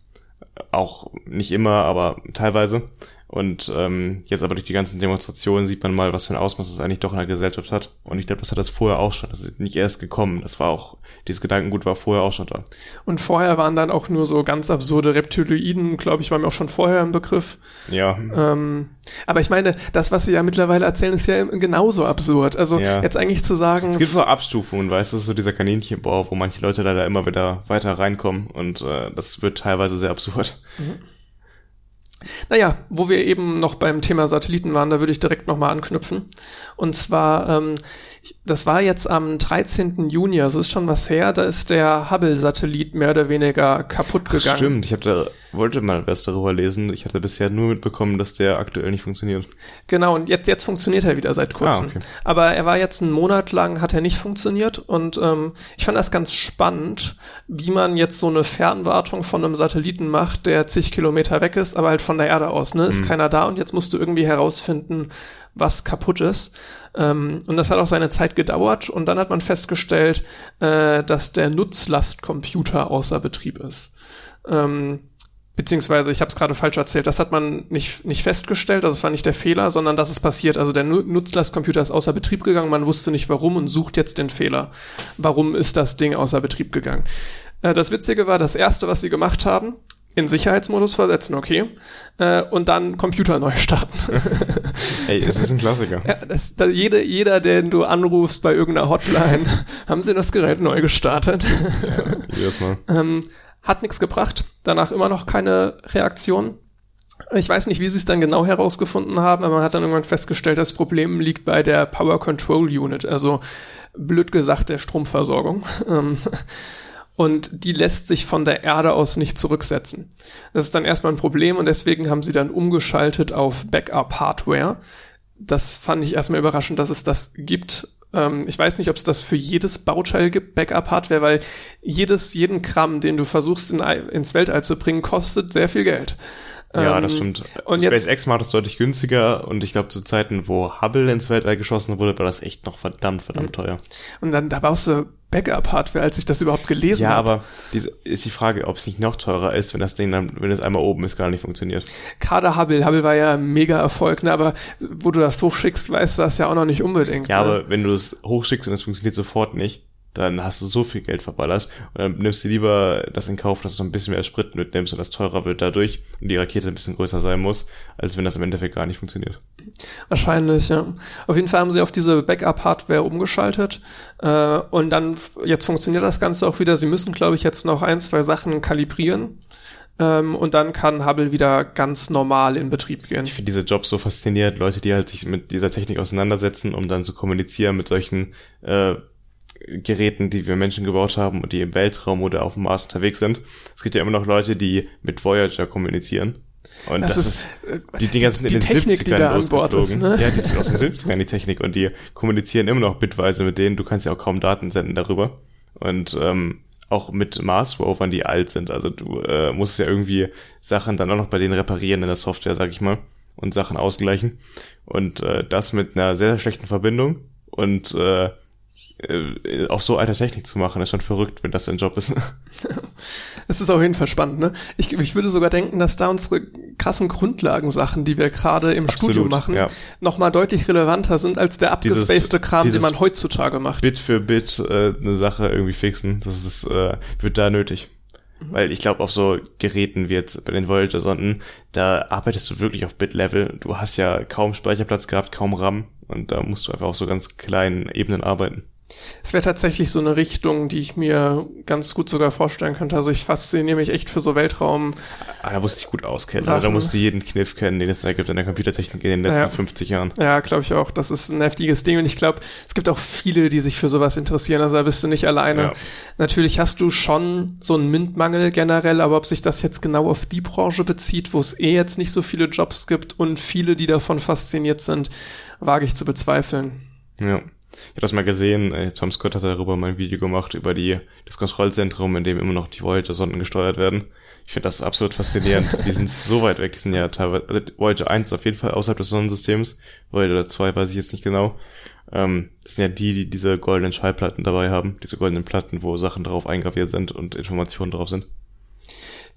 Auch nicht immer, aber teilweise. Und ähm, jetzt aber durch die ganzen Demonstrationen sieht man mal, was für ein Ausmaß es eigentlich doch in der Gesellschaft hat. Und ich glaube, das hat das vorher auch schon. Das ist nicht erst gekommen. Das war auch, dieses Gedankengut war vorher auch schon da. Und vorher waren dann auch nur so ganz absurde Reptiloiden, glaube ich, war mir auch schon vorher im Begriff. Ja. Ähm, aber ich meine, das, was sie ja mittlerweile erzählen, ist ja genauso absurd. Also ja. jetzt eigentlich zu sagen. Es gibt so Abstufungen, weißt du, so dieser Kaninchenbau, wo manche Leute leider immer wieder weiter reinkommen und äh, das wird teilweise sehr absurd. Mhm. Naja, wo wir eben noch beim Thema Satelliten waren, da würde ich direkt nochmal anknüpfen. Und zwar, ähm, das war jetzt am 13. Juni, also ist schon was her, da ist der Hubble-Satellit mehr oder weniger kaputt gegangen. Ach, stimmt, ich habe da wollte mal was darüber lesen. Ich hatte bisher nur mitbekommen, dass der aktuell nicht funktioniert. Genau, und jetzt, jetzt funktioniert er wieder seit kurzem. Ah, okay. Aber er war jetzt einen Monat lang, hat er nicht funktioniert. Und ähm, ich fand das ganz spannend, wie man jetzt so eine Fernwartung von einem Satelliten macht, der zig Kilometer weg ist, aber halt von der Erde aus. Ne? Ist mhm. keiner da und jetzt musst du irgendwie herausfinden, was kaputt ist. Ähm, und das hat auch seine Zeit gedauert. Und dann hat man festgestellt, äh, dass der Nutzlastcomputer außer Betrieb ist. Ähm, beziehungsweise ich habe es gerade falsch erzählt, das hat man nicht, nicht festgestellt, also es war nicht der Fehler, sondern das ist passiert. Also der Nutzlastcomputer ist außer Betrieb gegangen, man wusste nicht warum und sucht jetzt den Fehler. Warum ist das Ding außer Betrieb gegangen? Äh, das Witzige war, das erste, was sie gemacht haben, in Sicherheitsmodus versetzen, okay, äh, und dann Computer neu starten. Ey, es ist ein Klassiker. Ja, das, da jede, jeder, den du anrufst bei irgendeiner Hotline, haben sie das Gerät neu gestartet. Ja, jedes Mal. ähm, hat nichts gebracht. Danach immer noch keine Reaktion. Ich weiß nicht, wie sie es dann genau herausgefunden haben, aber man hat dann irgendwann festgestellt, das Problem liegt bei der Power Control Unit, also blöd gesagt der Stromversorgung. Und die lässt sich von der Erde aus nicht zurücksetzen. Das ist dann erstmal ein Problem und deswegen haben sie dann umgeschaltet auf Backup-Hardware. Das fand ich erstmal überraschend, dass es das gibt. Ähm, ich weiß nicht, ob es das für jedes Bauteil gibt, Backup-Hardware, weil jedes, jeden Gramm, den du versuchst in, ins Weltall zu bringen, kostet sehr viel Geld. Ja, das ähm, stimmt. Und SpaceX jetzt, macht es deutlich günstiger und ich glaube zu Zeiten, wo Hubble ins Weltall geschossen wurde, war das echt noch verdammt, verdammt mhm. teuer. Und dann da baust du Backup-Hardware, als ich das überhaupt gelesen habe. Ja, aber diese, ist die Frage, ob es nicht noch teurer ist, wenn das Ding dann, wenn es einmal oben ist, gar nicht funktioniert. Gerade Hubble, Hubble war ja ein mega Erfolg, ne? aber wo du das hochschickst, weißt du das ja auch noch nicht unbedingt. Ja, ne? aber wenn du es hochschickst und es funktioniert sofort nicht, dann hast du so viel Geld verballert und dann nimmst du lieber das in Kauf, dass du ein bisschen mehr Sprit mitnimmst und das teurer wird dadurch und die Rakete ein bisschen größer sein muss, als wenn das im Endeffekt gar nicht funktioniert. Wahrscheinlich, ja. Auf jeden Fall haben sie auf diese Backup-Hardware umgeschaltet äh, und dann, jetzt funktioniert das Ganze auch wieder. Sie müssen, glaube ich, jetzt noch ein, zwei Sachen kalibrieren. Ähm, und dann kann Hubble wieder ganz normal in Betrieb gehen. Ich finde diese Jobs so faszinierend, Leute, die halt sich mit dieser Technik auseinandersetzen, um dann zu kommunizieren mit solchen äh, Geräten, die wir Menschen gebaut haben und die im Weltraum oder auf dem Mars unterwegs sind. Es gibt ja immer noch Leute, die mit Voyager kommunizieren. Und das, das ist, ist, die Dinger sind die in den Technik, 70ern losgeflogen. Ne? Ja, die sind aus den 70ern, die Technik. Und die kommunizieren immer noch bitweise mit denen. Du kannst ja auch kaum Daten senden darüber. Und ähm, auch mit Mars-Rovern, die alt sind. Also du äh, musst ja irgendwie Sachen dann auch noch bei denen reparieren in der Software, sag ich mal. Und Sachen ausgleichen. Und äh, das mit einer sehr, sehr schlechten Verbindung. Und äh, äh, auch so alter Technik zu machen, ist schon verrückt, wenn das dein Job ist. Es ist auf jeden Fall spannend, ne? Ich, ich würde sogar denken, dass da unsere krassen Grundlagensachen, die wir gerade im Absolut, Studio machen, ja. nochmal deutlich relevanter sind als der abgespacede Kram, den man heutzutage macht. Bit für Bit äh, eine Sache irgendwie fixen, das ist, äh, wird da nötig. Weil ich glaube, auf so Geräten wie jetzt bei den Voyager-Sonden, da arbeitest du wirklich auf Bit-Level. Du hast ja kaum Speicherplatz gehabt, kaum RAM. Und da musst du einfach auf so ganz kleinen Ebenen arbeiten. Es wäre tatsächlich so eine Richtung, die ich mir ganz gut sogar vorstellen könnte. Also ich fasziniere mich echt für so Weltraum. Ah, da musst du dich gut auskennen. Also da musst du jeden Kniff kennen, den es da gibt in der Computertechnik in den letzten Ja. 50 Jahren. Ja, glaube ich auch. Das ist ein heftiges Ding. Und ich glaube, es gibt auch viele, die sich für sowas interessieren. Also da bist du nicht alleine. Ja. Natürlich hast du schon so einen MINT-Mangel generell, aber ob sich das jetzt genau auf die Branche bezieht, wo es eh jetzt nicht so viele Jobs gibt und viele, die davon fasziniert sind, wage ich zu bezweifeln. Ja. Ich habe das mal gesehen, äh, Tom Scott hat darüber mal ein Video gemacht, über die, das Kontrollzentrum, in dem immer noch die Voyager-Sonden gesteuert werden. Ich finde das absolut faszinierend. die sind so weit weg, die sind ja teilweise, also Voyager 1 ist auf jeden Fall außerhalb des Sonnensystems, Voyager 2 weiß ich jetzt nicht genau. Ähm, das sind ja die, die diese goldenen Schallplatten dabei haben, diese goldenen Platten, wo Sachen drauf eingraviert sind und Informationen drauf sind.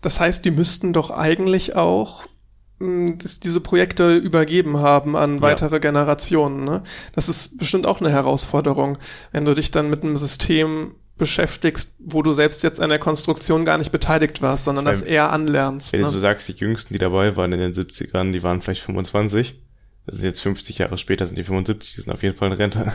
Das heißt, die müssten doch eigentlich auch das, diese Projekte übergeben haben an Ja. weitere Generationen. Ne? Das ist bestimmt auch eine Herausforderung, wenn du dich dann mit einem System beschäftigst, wo du selbst jetzt an der Konstruktion gar nicht beteiligt warst, sondern das Ähm, eher anlernst. Wenn Ne? du so sagst, die Jüngsten, die dabei waren in den 70ern, die waren vielleicht 25. Das sind jetzt 50 Jahre später, sind die 75, die sind auf jeden Fall in Rente.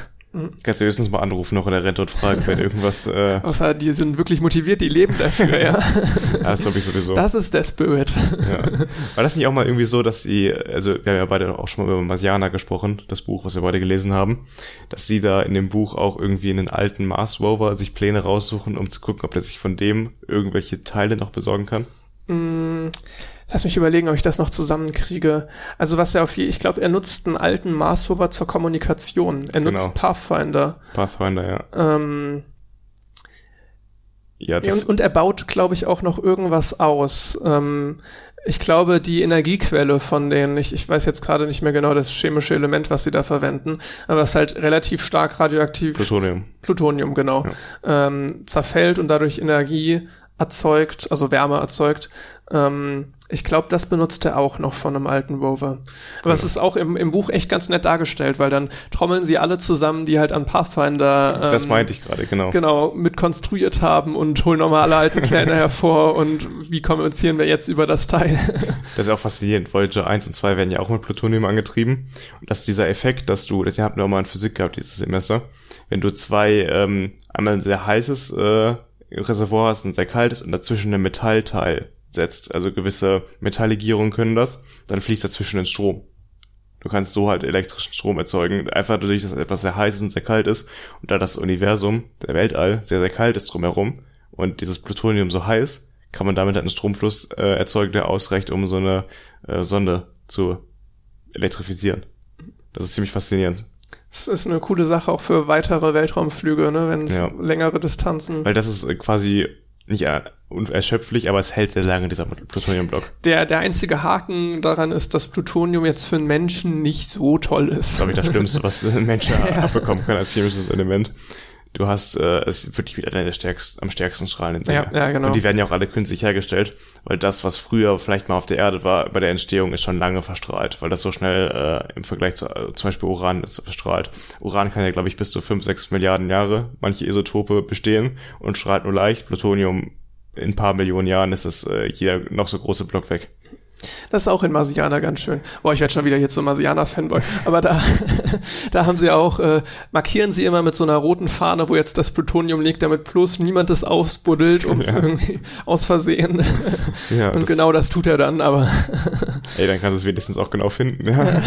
Kannst du höchstens mal anrufen noch in der Rente und fragen, wenn irgendwas, äh, Außer die sind wirklich motiviert, die leben dafür, ja. ja, das glaube ich sowieso. Das ist der Spirit. Ja. War das nicht auch mal irgendwie so, dass sie, also wir haben ja beide auch schon mal über Marsianer gesprochen, das Buch, was wir beide gelesen haben, dass sie da in dem Buch auch irgendwie in den alten Mars Rover sich Pläne raussuchen, um zu gucken, ob der sich von dem irgendwelche Teile noch besorgen kann? Lass mich überlegen, ob ich das noch zusammenkriege. Also was er auf je, ich glaube, er nutzt einen alten Mars Rover zur Kommunikation. Er nutzt Genau. Pathfinder. Pathfinder, ja. Ähm, Ja, ja, das, und, und er baut, glaube ich, auch noch irgendwas aus. Ähm, ich glaube, die Energiequelle von denen, ich, ich weiß jetzt gerade nicht mehr genau das chemische Element, was sie da verwenden, aber es ist halt relativ stark radioaktiv. Plutonium. Plutonium, genau. Ähm, zerfällt und dadurch Energie erzeugt, also Wärme erzeugt. Ähm, ich glaube, das benutzt er auch noch von einem alten Rover. Aber es ist auch im, im Buch echt ganz nett dargestellt, weil dann trommeln sie alle zusammen, die halt an Pathfinder das ähm, meinte ich gerade, genau. genau mit konstruiert haben und holen nochmal alle alten Pläne hervor und wie kommunizieren wir jetzt über das Teil. Das ist auch faszinierend. Voyager 1 und 2 werden ja auch mit Plutonium angetrieben. Und das ist dieser Effekt, dass du, das hatten wir auch mal in Physik gehabt dieses Semester, wenn du zwei, ähm, einmal ein sehr heißes äh, Reservoir hast und ein sehr kaltes und dazwischen ein Metallteil setzt, also gewisse Metalllegierungen können das, dann fließt dazwischen ein Strom. Du kannst so halt elektrischen Strom erzeugen, einfach dadurch, dass etwas sehr heiß ist und sehr kalt ist. Und da das Universum, der Weltall, sehr, sehr kalt ist drumherum und dieses Plutonium so heiß, kann man damit halt einen Stromfluss äh, erzeugen, der ausreicht, um so eine äh, Sonde zu elektrifizieren. Das ist ziemlich faszinierend. Das ist eine coole Sache auch für weitere Weltraumflüge, ne, wenn es Ja. längere Distanzen. Weil das ist äh, quasi nicht unerschöpflich, aber es hält sehr lange, dieser Plutoniumblock. Der, der einzige Haken daran ist, dass Plutonium jetzt für einen Menschen nicht so toll ist. glaube ich, das Schlimmste, was ein Mensch abbekommen kann als chemisches Element. Du hast, äh, es ist wirklich wieder der stärksten, am stärksten strahlenden Dinge. Ja, ja, genau. Und die werden ja auch alle künstlich hergestellt, weil das, was früher vielleicht mal auf der Erde war, bei der Entstehung ist schon lange verstrahlt, weil das so schnell äh, im Vergleich zu äh, zum Beispiel Uran ist verstrahlt. Uran kann ja, glaube ich, bis zu 5, 6 Milliarden Jahre manche Isotope bestehen und strahlt nur leicht. Plutonium in ein paar Millionen Jahren ist es äh, jeder noch so große Block weg. Das ist auch in Marsianer ganz schön. Boah, ich werde schon wieder hier zum Marsianer-Fanboy. Aber da, da haben sie auch, äh, markieren sie immer mit so einer roten Fahne, wo jetzt das Plutonium liegt, damit bloß niemand es ausbuddelt, um es Ja. irgendwie aus Versehen. Ja, Und das- genau das tut er dann, aber Ey, dann kannst du es wenigstens auch genau finden. Ja.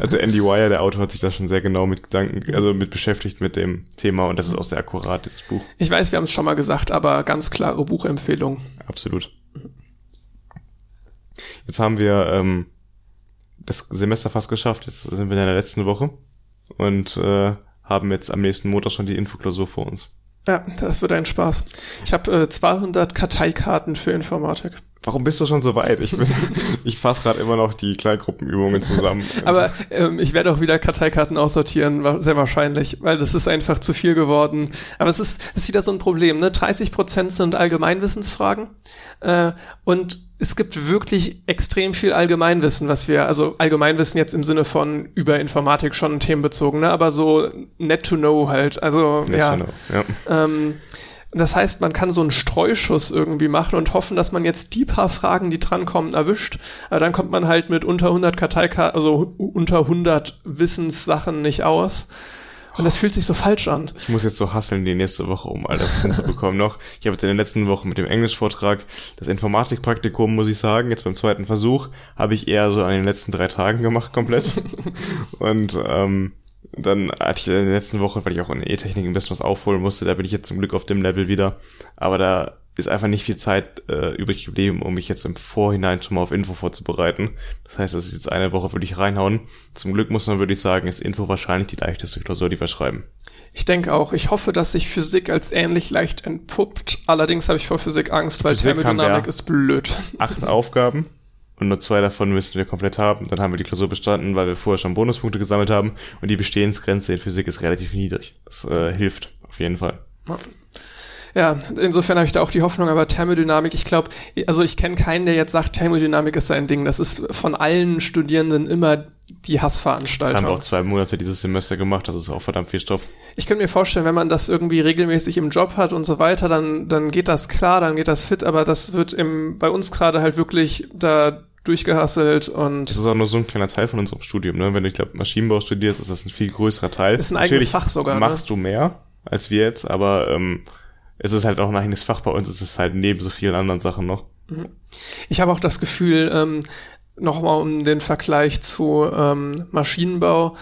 also Andy Wire, der Autor, hat sich da schon sehr genau mit Gedanken, also mit beschäftigt mit dem Thema und das ist auch sehr akkurat, dieses Buch. ich weiß, wir haben es schon mal gesagt, aber ganz klare Buchempfehlung. Absolut. Jetzt haben wir ähm, das Semester fast geschafft. Jetzt sind wir in der letzten Woche und äh, haben jetzt am nächsten Montag schon die Infoklausur vor uns. Ja, das wird ein Spaß. Ich habe äh, 200 Karteikarten für Informatik. Warum bist du schon so weit? Ich, bin, ich fasse gerade immer noch die Kleingruppenübungen zusammen. Aber ähm, ich werde auch wieder Karteikarten aussortieren, sehr wahrscheinlich, weil das ist einfach zu viel geworden. Aber es ist, es ist wieder so ein Problem. Ne? 30 Prozent sind Allgemeinwissensfragen äh, und es gibt wirklich extrem viel Allgemeinwissen, was wir, also Allgemeinwissen jetzt im Sinne von über Informatik schon themenbezogen, ne? aber so net to know halt. Also net ja. ja. Ähm, das heißt, man kann so einen Streuschuss irgendwie machen und hoffen, dass man jetzt die paar Fragen, die drankommen, erwischt. Aber dann kommt man halt mit unter 100 Karteikarten, also unter 100 Wissenssachen nicht aus. Und das fühlt sich so falsch an. Ich muss jetzt so hasseln die nächste Woche, um all das hinzubekommen noch. Ich habe jetzt in den letzten Wochen mit dem Englischvortrag das Informatikpraktikum, muss ich sagen, jetzt beim zweiten Versuch, habe ich eher so an den letzten drei Tagen gemacht komplett. Und ähm, dann hatte ich in der letzten Woche, weil ich auch in E-Technik ein bisschen was aufholen musste, da bin ich jetzt zum Glück auf dem Level wieder. Aber da ist einfach nicht viel Zeit äh, übrig geblieben, um mich jetzt im Vorhinein schon mal auf Info vorzubereiten. Das heißt, das ist jetzt eine Woche, würde ich reinhauen. Zum Glück muss man, würde ich sagen, ist Info wahrscheinlich die leichteste Klausur, die wir schreiben. Ich denke auch. Ich hoffe, dass sich Physik als ähnlich leicht entpuppt. Allerdings habe ich vor Physik Angst, weil Physik Thermodynamik ist blöd. Acht Aufgaben und nur zwei davon müssen wir komplett haben. Dann haben wir die Klausur bestanden, weil wir vorher schon Bonuspunkte gesammelt haben und die Bestehensgrenze in Physik ist relativ niedrig. Das äh, hilft auf jeden Fall. Ja, insofern habe ich da auch die Hoffnung, aber Thermodynamik, ich glaube, also ich kenne keinen, der jetzt sagt, Thermodynamik ist sein Ding. Das ist von allen Studierenden immer die Hassveranstaltung. Das haben wir auch zwei Monate dieses Semester gemacht, das ist auch verdammt viel Stoff. Ich könnte mir vorstellen, wenn man das irgendwie regelmäßig im Job hat und so weiter, dann, dann geht das klar, dann geht das fit, aber das wird im, bei uns gerade halt wirklich da durchgehasselt und. Das ist auch nur so ein kleiner Teil von unserem Studium, ne? Wenn du, ich glaube, Maschinenbau studierst, ist das ein viel größerer Teil. Ist ein eigenes Natürlich Fach sogar. Ne? Machst ne? du mehr als wir jetzt, aber ähm, es ist halt auch ein eigenes Fach bei uns, es ist halt neben so vielen anderen Sachen noch. Mhm. Ich habe auch das Gefühl, ähm, nochmal um den Vergleich zu ähm, Maschinenbau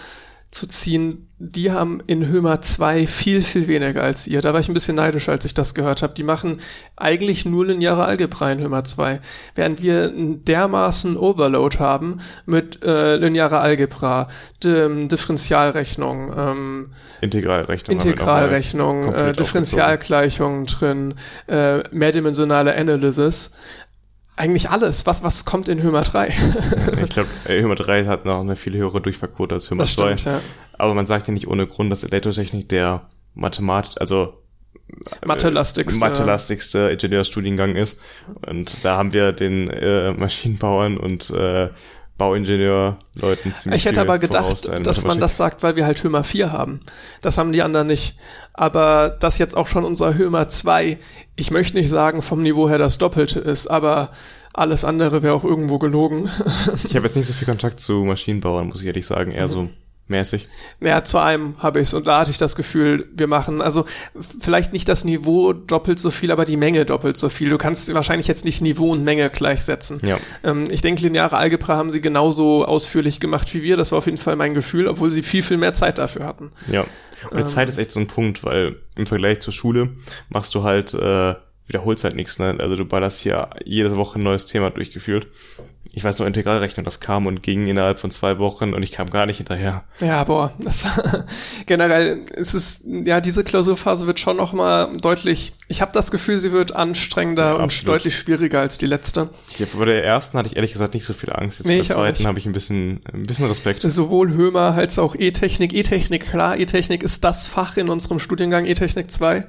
zu ziehen, die haben in Hömer 2 viel, viel weniger als ihr. Da war ich ein bisschen neidisch, als ich das gehört habe. Die machen eigentlich nur lineare Algebra in Hömer 2. Während wir einen dermaßen Overload haben mit äh, linearer Algebra, D Differentialrechnung, ähm, Integralrechnung, Integralrechnung äh, Differentialgleichungen drin, äh, mehrdimensionale Analysis eigentlich alles. Was, was kommt in Hömer 3? ich glaube, Hömer 3 hat noch eine viel höhere Durchfallquote als Hömer 2. Ja. Aber man sagt ja nicht ohne Grund, dass Elektrotechnik der Mathematik, also Mathe-lastigste. Mathe-lastigste Ingenieurstudiengang ist. Und da haben wir den äh, Maschinenbauern und äh, Bauingenieur-Leuten ziemlich Ich hätte aber gedacht, dass man das sagt, weil wir halt Hömer 4 haben. Das haben die anderen nicht. Aber das jetzt auch schon unser Hömer 2, ich möchte nicht sagen vom Niveau her das Doppelte ist, aber alles andere wäre auch irgendwo gelogen. ich habe jetzt nicht so viel Kontakt zu Maschinenbauern, muss ich ehrlich sagen, eher mhm. so mäßig? Ja, zu einem habe ich es und da hatte ich das Gefühl, wir machen also vielleicht nicht das Niveau doppelt so viel, aber die Menge doppelt so viel. Du kannst wahrscheinlich jetzt nicht Niveau und Menge gleichsetzen. Ja. Ähm, ich denke, lineare Algebra haben sie genauso ausführlich gemacht wie wir. Das war auf jeden Fall mein Gefühl, obwohl sie viel, viel mehr Zeit dafür hatten. Ja. Und die ähm, Zeit ist echt so ein Punkt, weil im Vergleich zur Schule machst du halt äh, wiederholst halt nichts, ne? Also du ballerst hier jede Woche ein neues Thema durchgeführt ich weiß nur Integralrechnung, das kam und ging innerhalb von zwei Wochen und ich kam gar nicht hinterher. Ja, boah, das, generell ist es, ja, diese Klausurphase wird schon nochmal deutlich, ich habe das Gefühl, sie wird anstrengender ja, und deutlich schwieriger als die letzte. Ja, vor der ersten hatte ich ehrlich gesagt nicht so viel Angst, jetzt nee, bei der zweiten habe ich ein bisschen, ein bisschen Respekt. Sowohl Hömer als auch E-Technik, E-Technik, klar, E-Technik ist das Fach in unserem Studiengang E-Technik 2,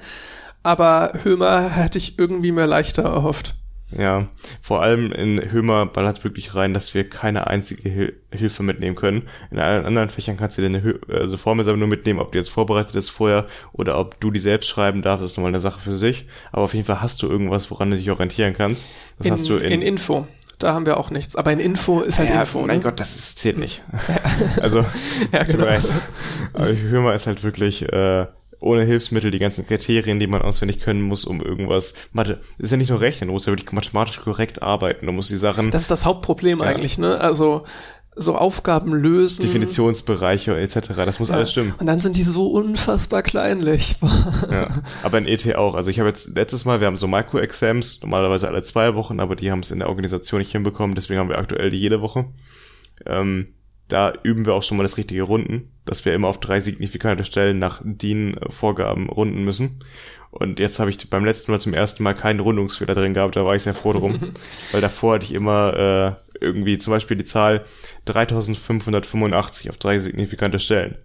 aber Hömer hätte ich irgendwie mehr leichter erhofft. Ja, vor allem in Hömer ballert wirklich rein, dass wir keine einzige Hil Hilfe mitnehmen können. In allen anderen Fächern kannst du deine Hö also Formel nur mitnehmen, ob du jetzt vorbereitet ist vorher oder ob du die selbst schreiben darfst, ist nochmal eine Sache für sich. Aber auf jeden Fall hast du irgendwas, woran du dich orientieren kannst. Das in, hast du in, in Info. Da haben wir auch nichts. Aber in Info ist halt ja, Info. Mein ne? Gott, das ist, zählt nicht. also, ja, genau. ich weiß. Aber Hömer ist halt wirklich, äh, ohne Hilfsmittel die ganzen Kriterien, die man auswendig können muss, um irgendwas. Mathe ist ja nicht nur rechnen, du musst ja wirklich mathematisch korrekt arbeiten. Du musst die Sachen. Das ist das Hauptproblem ja. eigentlich, ne? Also so Aufgaben lösen. Definitionsbereiche etc. Das muss ja. alles stimmen. Und dann sind die so unfassbar kleinlich. ja. Aber in ET auch. Also ich habe jetzt letztes Mal, wir haben so Micro-Exams, normalerweise alle zwei Wochen, aber die haben es in der Organisation nicht hinbekommen, deswegen haben wir aktuell die jede Woche. Ähm, da üben wir auch schon mal das richtige Runden, dass wir immer auf drei signifikante Stellen nach DIN-Vorgaben runden müssen. Und jetzt habe ich beim letzten Mal zum ersten Mal keinen Rundungsfehler drin gehabt, da war ich sehr froh drum. weil davor hatte ich immer äh, irgendwie zum Beispiel die Zahl 3585 auf drei signifikante Stellen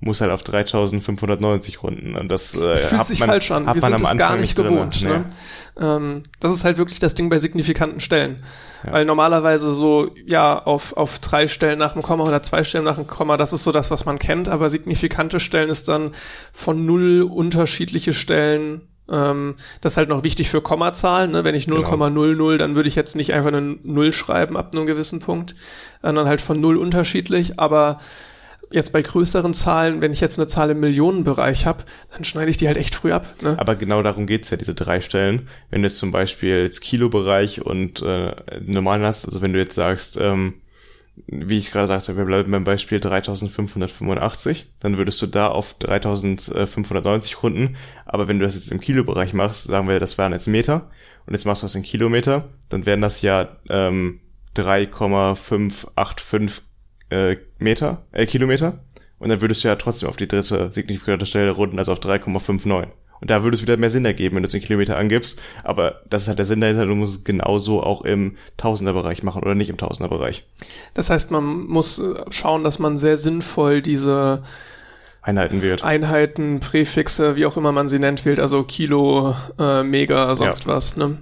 muss halt auf 3590 runden. Und das, äh, das fühlt sich man, falsch an. Wir sind es gar nicht gewohnt. Ne? Ähm, das ist halt wirklich das Ding bei signifikanten Stellen. Ja. Weil normalerweise so, ja, auf, auf drei Stellen nach dem Komma oder zwei Stellen nach dem Komma, das ist so das, was man kennt. Aber signifikante Stellen ist dann von null unterschiedliche Stellen ähm, das ist halt noch wichtig für Kommazahlen. Ne? Wenn ich 0,00, genau. dann würde ich jetzt nicht einfach eine Null schreiben ab einem gewissen Punkt, sondern halt von null unterschiedlich. Aber jetzt bei größeren Zahlen, wenn ich jetzt eine Zahl im Millionenbereich habe, dann schneide ich die halt echt früh ab. Ne? Aber genau darum geht's ja, diese drei Stellen. Wenn du jetzt zum Beispiel jetzt Kilobereich und äh, normal hast, also wenn du jetzt sagst, ähm, wie ich gerade sagte, wir bleiben beim Beispiel 3585, dann würdest du da auf 3590 runden. Aber wenn du das jetzt im Kilobereich machst, sagen wir, das wären jetzt Meter, und jetzt machst du das in Kilometer, dann wären das ja ähm, 3,585 äh, Meter, äh, Kilometer. Und dann würdest du ja trotzdem auf die dritte signifikante Stelle runden, also auf 3,59. Und da würde es wieder mehr Sinn ergeben, wenn du 10 Kilometer angibst. Aber das ist halt der Sinn dahinter, du musst es genauso auch im Tausenderbereich machen oder nicht im Tausenderbereich. Das heißt, man muss äh, schauen, dass man sehr sinnvoll diese Einheiten wählt. Einheiten, Präfixe, wie auch immer man sie nennt, wählt, also Kilo, äh, Mega, sonst ja. was, ne?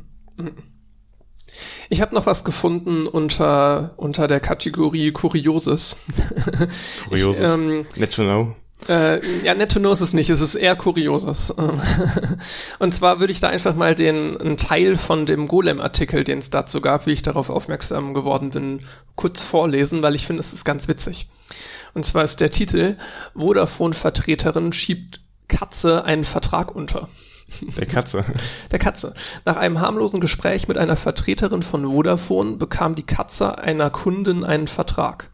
Ich habe noch was gefunden unter, unter der Kategorie Kurioses. Kurioses. Ich, ähm, to know. Äh, ja, net to know ist es nicht, es ist eher Kurioses. und zwar würde ich da einfach mal den einen Teil von dem Golem-Artikel, den es dazu gab, wie ich darauf aufmerksam geworden bin, kurz vorlesen, weil ich finde, es ist ganz witzig. Und zwar ist der Titel Vodafone-Vertreterin schiebt Katze einen Vertrag unter. Der Katze. Der Katze. Nach einem harmlosen Gespräch mit einer Vertreterin von Vodafone bekam die Katze einer Kundin einen Vertrag.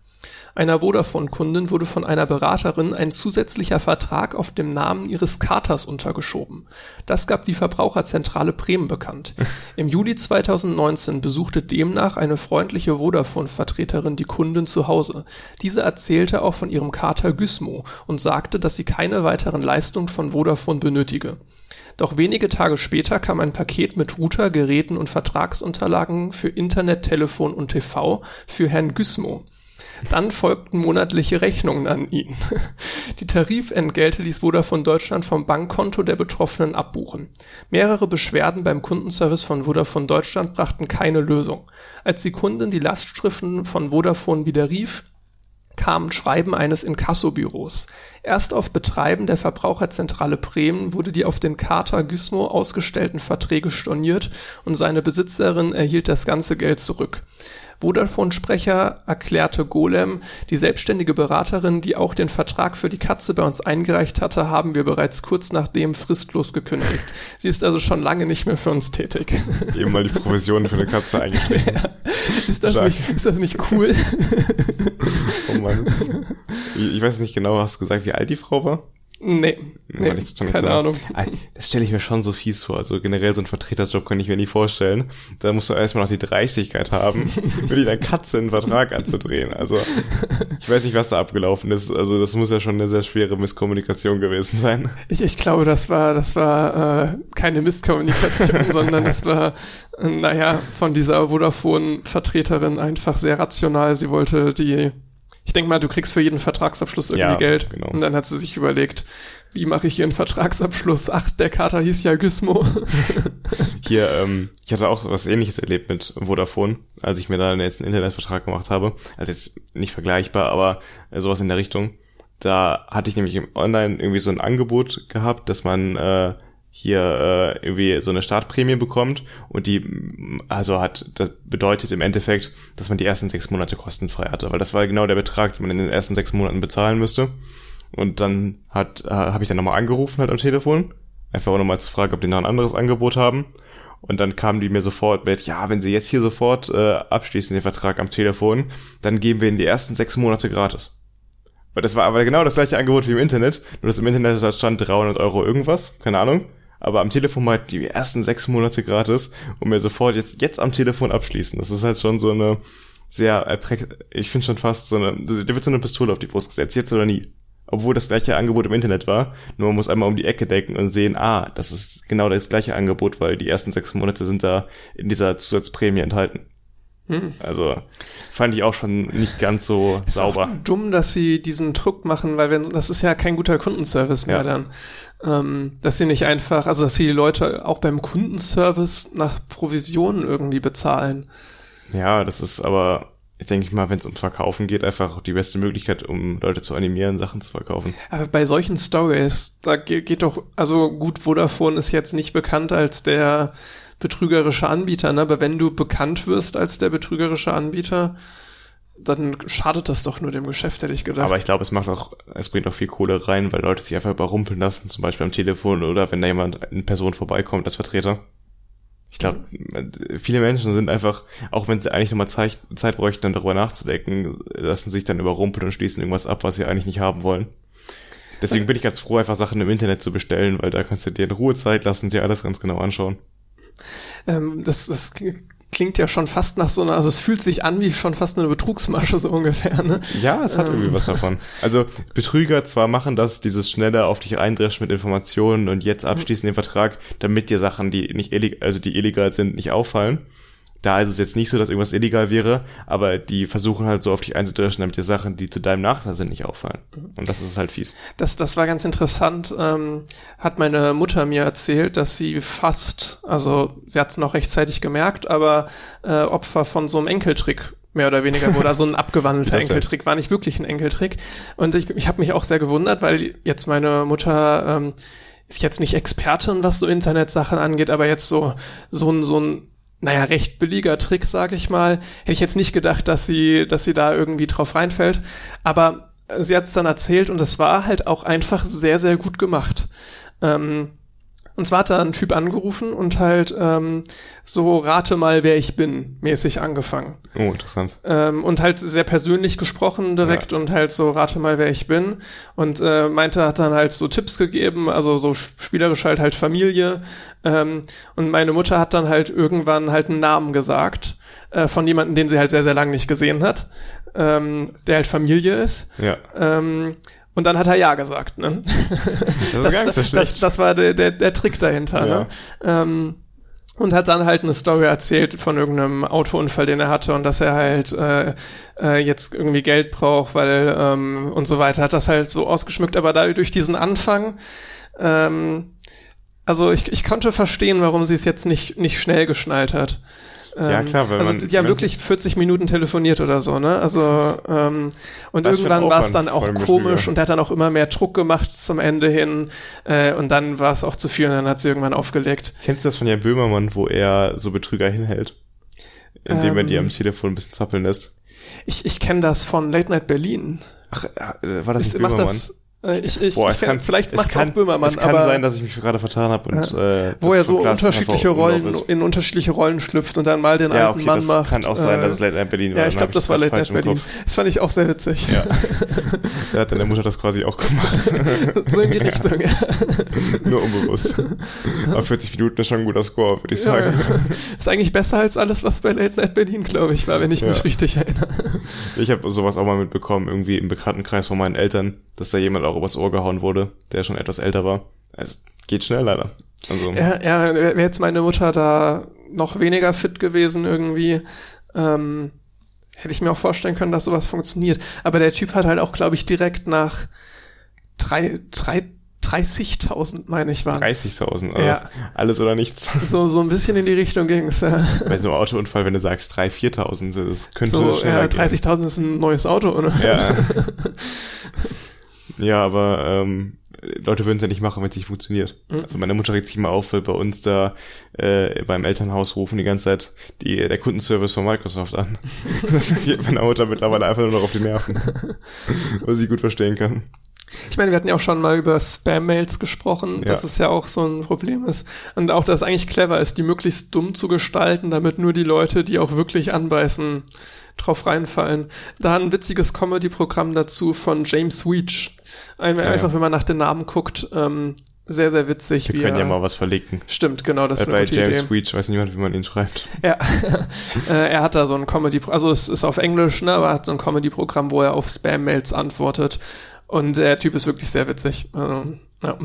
Einer Vodafone-Kundin wurde von einer Beraterin ein zusätzlicher Vertrag auf dem Namen ihres Katers untergeschoben. Das gab die Verbraucherzentrale Bremen bekannt. Im Juli 2019 besuchte demnach eine freundliche Vodafone-Vertreterin die Kundin zu Hause. Diese erzählte auch von ihrem Kater Gysmo und sagte, dass sie keine weiteren Leistungen von Vodafone benötige. Doch wenige Tage später kam ein Paket mit Router, Geräten und Vertragsunterlagen für Internet, Telefon und TV für Herrn Gysmo. Dann folgten monatliche Rechnungen an ihn. Die Tarifentgelte ließ Vodafone Deutschland vom Bankkonto der Betroffenen abbuchen. Mehrere Beschwerden beim Kundenservice von Vodafone Deutschland brachten keine Lösung. Als die Kundin die Lastschriften von Vodafone wieder rief, kamen Schreiben eines Inkassobüros. Erst auf Betreiben der Verbraucherzentrale Bremen wurde die auf den Kater Gysmo ausgestellten Verträge storniert und seine Besitzerin erhielt das ganze Geld zurück. Vodafone-Sprecher erklärte Golem, die selbstständige Beraterin, die auch den Vertrag für die Katze bei uns eingereicht hatte, haben wir bereits kurz nachdem fristlos gekündigt. Sie ist also schon lange nicht mehr für uns tätig. Eben mal die Provision für eine Katze eingeschrieben. Ja. Ist, das nicht, ist das nicht cool? oh Mann. Ich weiß nicht genau, hast du gesagt, wie alt die Frau war? Nee, nee keine klar. Ahnung. Das stelle ich mir schon so fies vor. Also generell so ein Vertreterjob kann ich mir nie vorstellen. Da musst du erstmal noch die Dreistigkeit haben, wirklich deine Katze einen Vertrag anzudrehen. Also ich weiß nicht, was da abgelaufen ist. Also das muss ja schon eine sehr schwere Misskommunikation gewesen sein. Ich, ich glaube, das war, das war äh, keine Misskommunikation, sondern das war, äh, naja, von dieser Vodafone-Vertreterin einfach sehr rational. Sie wollte die ich denke mal, du kriegst für jeden Vertragsabschluss irgendwie ja, Geld. Genau. Und dann hat sie sich überlegt, wie mache ich hier einen Vertragsabschluss? Ach, der Kater hieß ja Gysmo. hier, ähm, ich hatte auch was ähnliches erlebt mit Vodafone, als ich mir da jetzt einen Internetvertrag gemacht habe. Also jetzt nicht vergleichbar, aber sowas in der Richtung. Da hatte ich nämlich im Online irgendwie so ein Angebot gehabt, dass man äh, hier äh, irgendwie so eine Startprämie bekommt und die also hat das bedeutet im Endeffekt, dass man die ersten sechs Monate kostenfrei hatte, weil das war genau der Betrag, den man in den ersten sechs Monaten bezahlen müsste. Und dann hat äh, habe ich dann nochmal angerufen halt am Telefon, einfach auch nochmal zu fragen, ob die noch ein anderes Angebot haben. Und dann kamen die mir sofort mit, ja, wenn sie jetzt hier sofort äh, abschließen den Vertrag am Telefon, dann geben wir ihnen die ersten sechs Monate gratis. Und das war aber genau das gleiche Angebot wie im Internet, nur dass im Internet stand 300 Euro irgendwas, keine Ahnung aber am Telefon mal die ersten sechs Monate gratis und mir sofort jetzt, jetzt am Telefon abschließen. Das ist halt schon so eine, sehr, ich finde schon fast so eine, der wird so eine Pistole auf die Brust gesetzt, jetzt oder nie. Obwohl das gleiche Angebot im Internet war, nur man muss einmal um die Ecke denken und sehen, ah, das ist genau das gleiche Angebot, weil die ersten sechs Monate sind da in dieser Zusatzprämie enthalten. Hm. Also fand ich auch schon nicht ganz so ist sauber. dumm, dass sie diesen Druck machen, weil wenn das ist ja kein guter Kundenservice mehr ja. dann. Ähm, dass sie nicht einfach, also dass sie die Leute auch beim Kundenservice nach Provisionen irgendwie bezahlen. Ja, das ist aber, ich denke mal, wenn es ums Verkaufen geht, einfach die beste Möglichkeit, um Leute zu animieren, Sachen zu verkaufen. Aber bei solchen Stories, da geht, geht doch, also gut, Vodafone ist jetzt nicht bekannt als der betrügerische Anbieter, ne? aber wenn du bekannt wirst als der betrügerische Anbieter, dann schadet das doch nur dem Geschäft, hätte ich gedacht. Aber ich glaube, es macht auch, es bringt auch viel Kohle rein, weil Leute sich einfach überrumpeln lassen, zum Beispiel am Telefon oder wenn da jemand, eine Person vorbeikommt als Vertreter. Ich glaube, viele Menschen sind einfach, auch wenn sie eigentlich nochmal Zeit, Zeit bräuchten, um darüber nachzudenken, lassen sich dann überrumpeln und schließen irgendwas ab, was sie eigentlich nicht haben wollen. Deswegen bin ich ganz froh, einfach Sachen im Internet zu bestellen, weil da kannst du dir in Ruhe Zeit lassen, dir alles ganz genau anschauen. Ähm, das, das klingt ja schon fast nach so einer, also es fühlt sich an wie schon fast eine Betrugsmasche so ungefähr, ne? Ja, es hat ähm. irgendwie was davon. Also Betrüger zwar machen das, dieses schneller auf dich eindreschen mit Informationen und jetzt abschließen den Vertrag, damit dir Sachen, die nicht illegal, also die illegal sind, nicht auffallen. Da ist es jetzt nicht so, dass irgendwas illegal wäre, aber die versuchen halt so auf dich einzudreschen, damit dir Sachen, die zu deinem Nachteil sind, nicht auffallen. Und das ist halt fies. Das, das war ganz interessant. Ähm, hat meine Mutter mir erzählt, dass sie fast, also sie hat es noch rechtzeitig gemerkt, aber äh, Opfer von so einem Enkeltrick mehr oder weniger wurde. Also ein abgewandelter Enkeltrick, war nicht wirklich ein Enkeltrick. Und ich, ich habe mich auch sehr gewundert, weil jetzt meine Mutter ähm, ist jetzt nicht Expertin, was so Internetsachen angeht, aber jetzt so so ein so ein naja, recht billiger Trick, sag ich mal. Hätte ich jetzt nicht gedacht, dass sie, dass sie da irgendwie drauf reinfällt. Aber sie hat es dann erzählt und es war halt auch einfach sehr, sehr gut gemacht. Ähm, und zwar hat da ein Typ angerufen und halt ähm, so rate mal, wer ich bin, mäßig angefangen. Oh, interessant. Ähm, und halt sehr persönlich gesprochen direkt ja. und halt so rate mal, wer ich bin. Und äh, meinte, hat dann halt so Tipps gegeben, also so spielerisch halt halt Familie. Ähm, und meine Mutter hat dann halt irgendwann halt einen Namen gesagt äh, von jemandem, den sie halt sehr, sehr lange nicht gesehen hat, ähm, der halt Familie ist. Ja. Ähm, und dann hat er Ja gesagt. Ne? Das ist das, gar nicht so schlecht. Das, das war der, der, der Trick dahinter. Ja. Ne? Ähm, und hat dann halt eine Story erzählt von irgendeinem Autounfall, den er hatte und dass er halt äh, äh, jetzt irgendwie Geld braucht, weil ähm, und so weiter. Hat das halt so ausgeschmückt, aber da durch diesen Anfang ähm, also ich, ich konnte verstehen, warum sie es jetzt nicht, nicht schnell geschnallt hat. Ja, ähm, klar, weil also man, die haben wirklich 40 Minuten telefoniert oder so, ne? Also ähm, und irgendwann war es dann auch komisch und er hat dann auch immer mehr Druck gemacht zum Ende hin äh, und dann war es auch zu viel und dann hat sie irgendwann aufgelegt. Kennst du das von Jan Böhmermann, wo er so Betrüger hinhält? Indem ähm, er die am Telefon ein bisschen zappeln lässt. Ich, ich kenne das von Late Night Berlin. Ach, äh, war das nicht Böhmermann? Äh, ich, ich, Boah, ich kann, vielleicht macht es auch Böhmermann. Es kann sein, dass ich mich gerade vertan habe und äh, wo er so unterschiedliche Rollen in unterschiedliche Rollen schlüpft und dann mal den ja, alten okay, Mann das macht. Kann auch sein, dass es Late Night Berlin war. Ja, ich glaube, das war Late Night Berlin. Das fand ich auch sehr witzig. Ja. da hat deine Mutter das quasi auch gemacht. so in die Richtung. Ja. Nur unbewusst. Aber 40 Minuten ist schon ein guter Score, würde ich sagen. Ist eigentlich besser als alles, was bei Late Night Berlin, glaube ich, war, wenn ich mich richtig erinnere. Ich habe sowas auch mal mitbekommen, irgendwie im Bekanntenkreis von meinen Eltern, dass da jemand auch übers Ohr gehauen wurde der schon etwas älter war. Also geht schnell leider. Also. Ja, ja wäre jetzt meine Mutter da noch weniger fit gewesen irgendwie, ähm, hätte ich mir auch vorstellen können, dass sowas funktioniert. Aber der Typ hat halt auch, glaube ich, direkt nach drei, drei 30.000, meine ich, waren 30.000, also ja. alles oder nichts. So, so ein bisschen in die Richtung ging's. Ja. Bei so einem Autounfall, wenn du sagst 3.000, 4.000, das könnte so, schneller ja, 30.000 ist ein neues Auto, oder? Ja. Ja, aber ähm, Leute würden es ja nicht machen, wenn es nicht funktioniert. Mhm. Also meine Mutter regt sich mal auf, weil bei uns da äh, beim Elternhaus rufen die ganze Zeit die, der Kundenservice von Microsoft an. das geht meiner Mutter mittlerweile einfach nur noch auf die Nerven. was ich gut verstehen kann. Ich meine, wir hatten ja auch schon mal über Spam-Mails gesprochen, ja. dass es ja auch so ein Problem ist. Und auch, dass es eigentlich clever ist, die möglichst dumm zu gestalten, damit nur die Leute, die auch wirklich anbeißen, drauf reinfallen. Da ein witziges Comedy-Programm dazu von James Weech. Ein, ja, einfach, wenn man nach den Namen guckt, ähm, sehr, sehr witzig. Wir können ja mal was verlinken. Stimmt, genau, das ist äh, eine Bei gute James Idee. Weech weiß niemand, wie man ihn schreibt. Ja, äh, er hat da so ein Comedy, also es ist auf Englisch, ne, aber er hat so ein Comedy-Programm, wo er auf Spam-Mails antwortet. Und der Typ ist wirklich sehr witzig. Also, ja.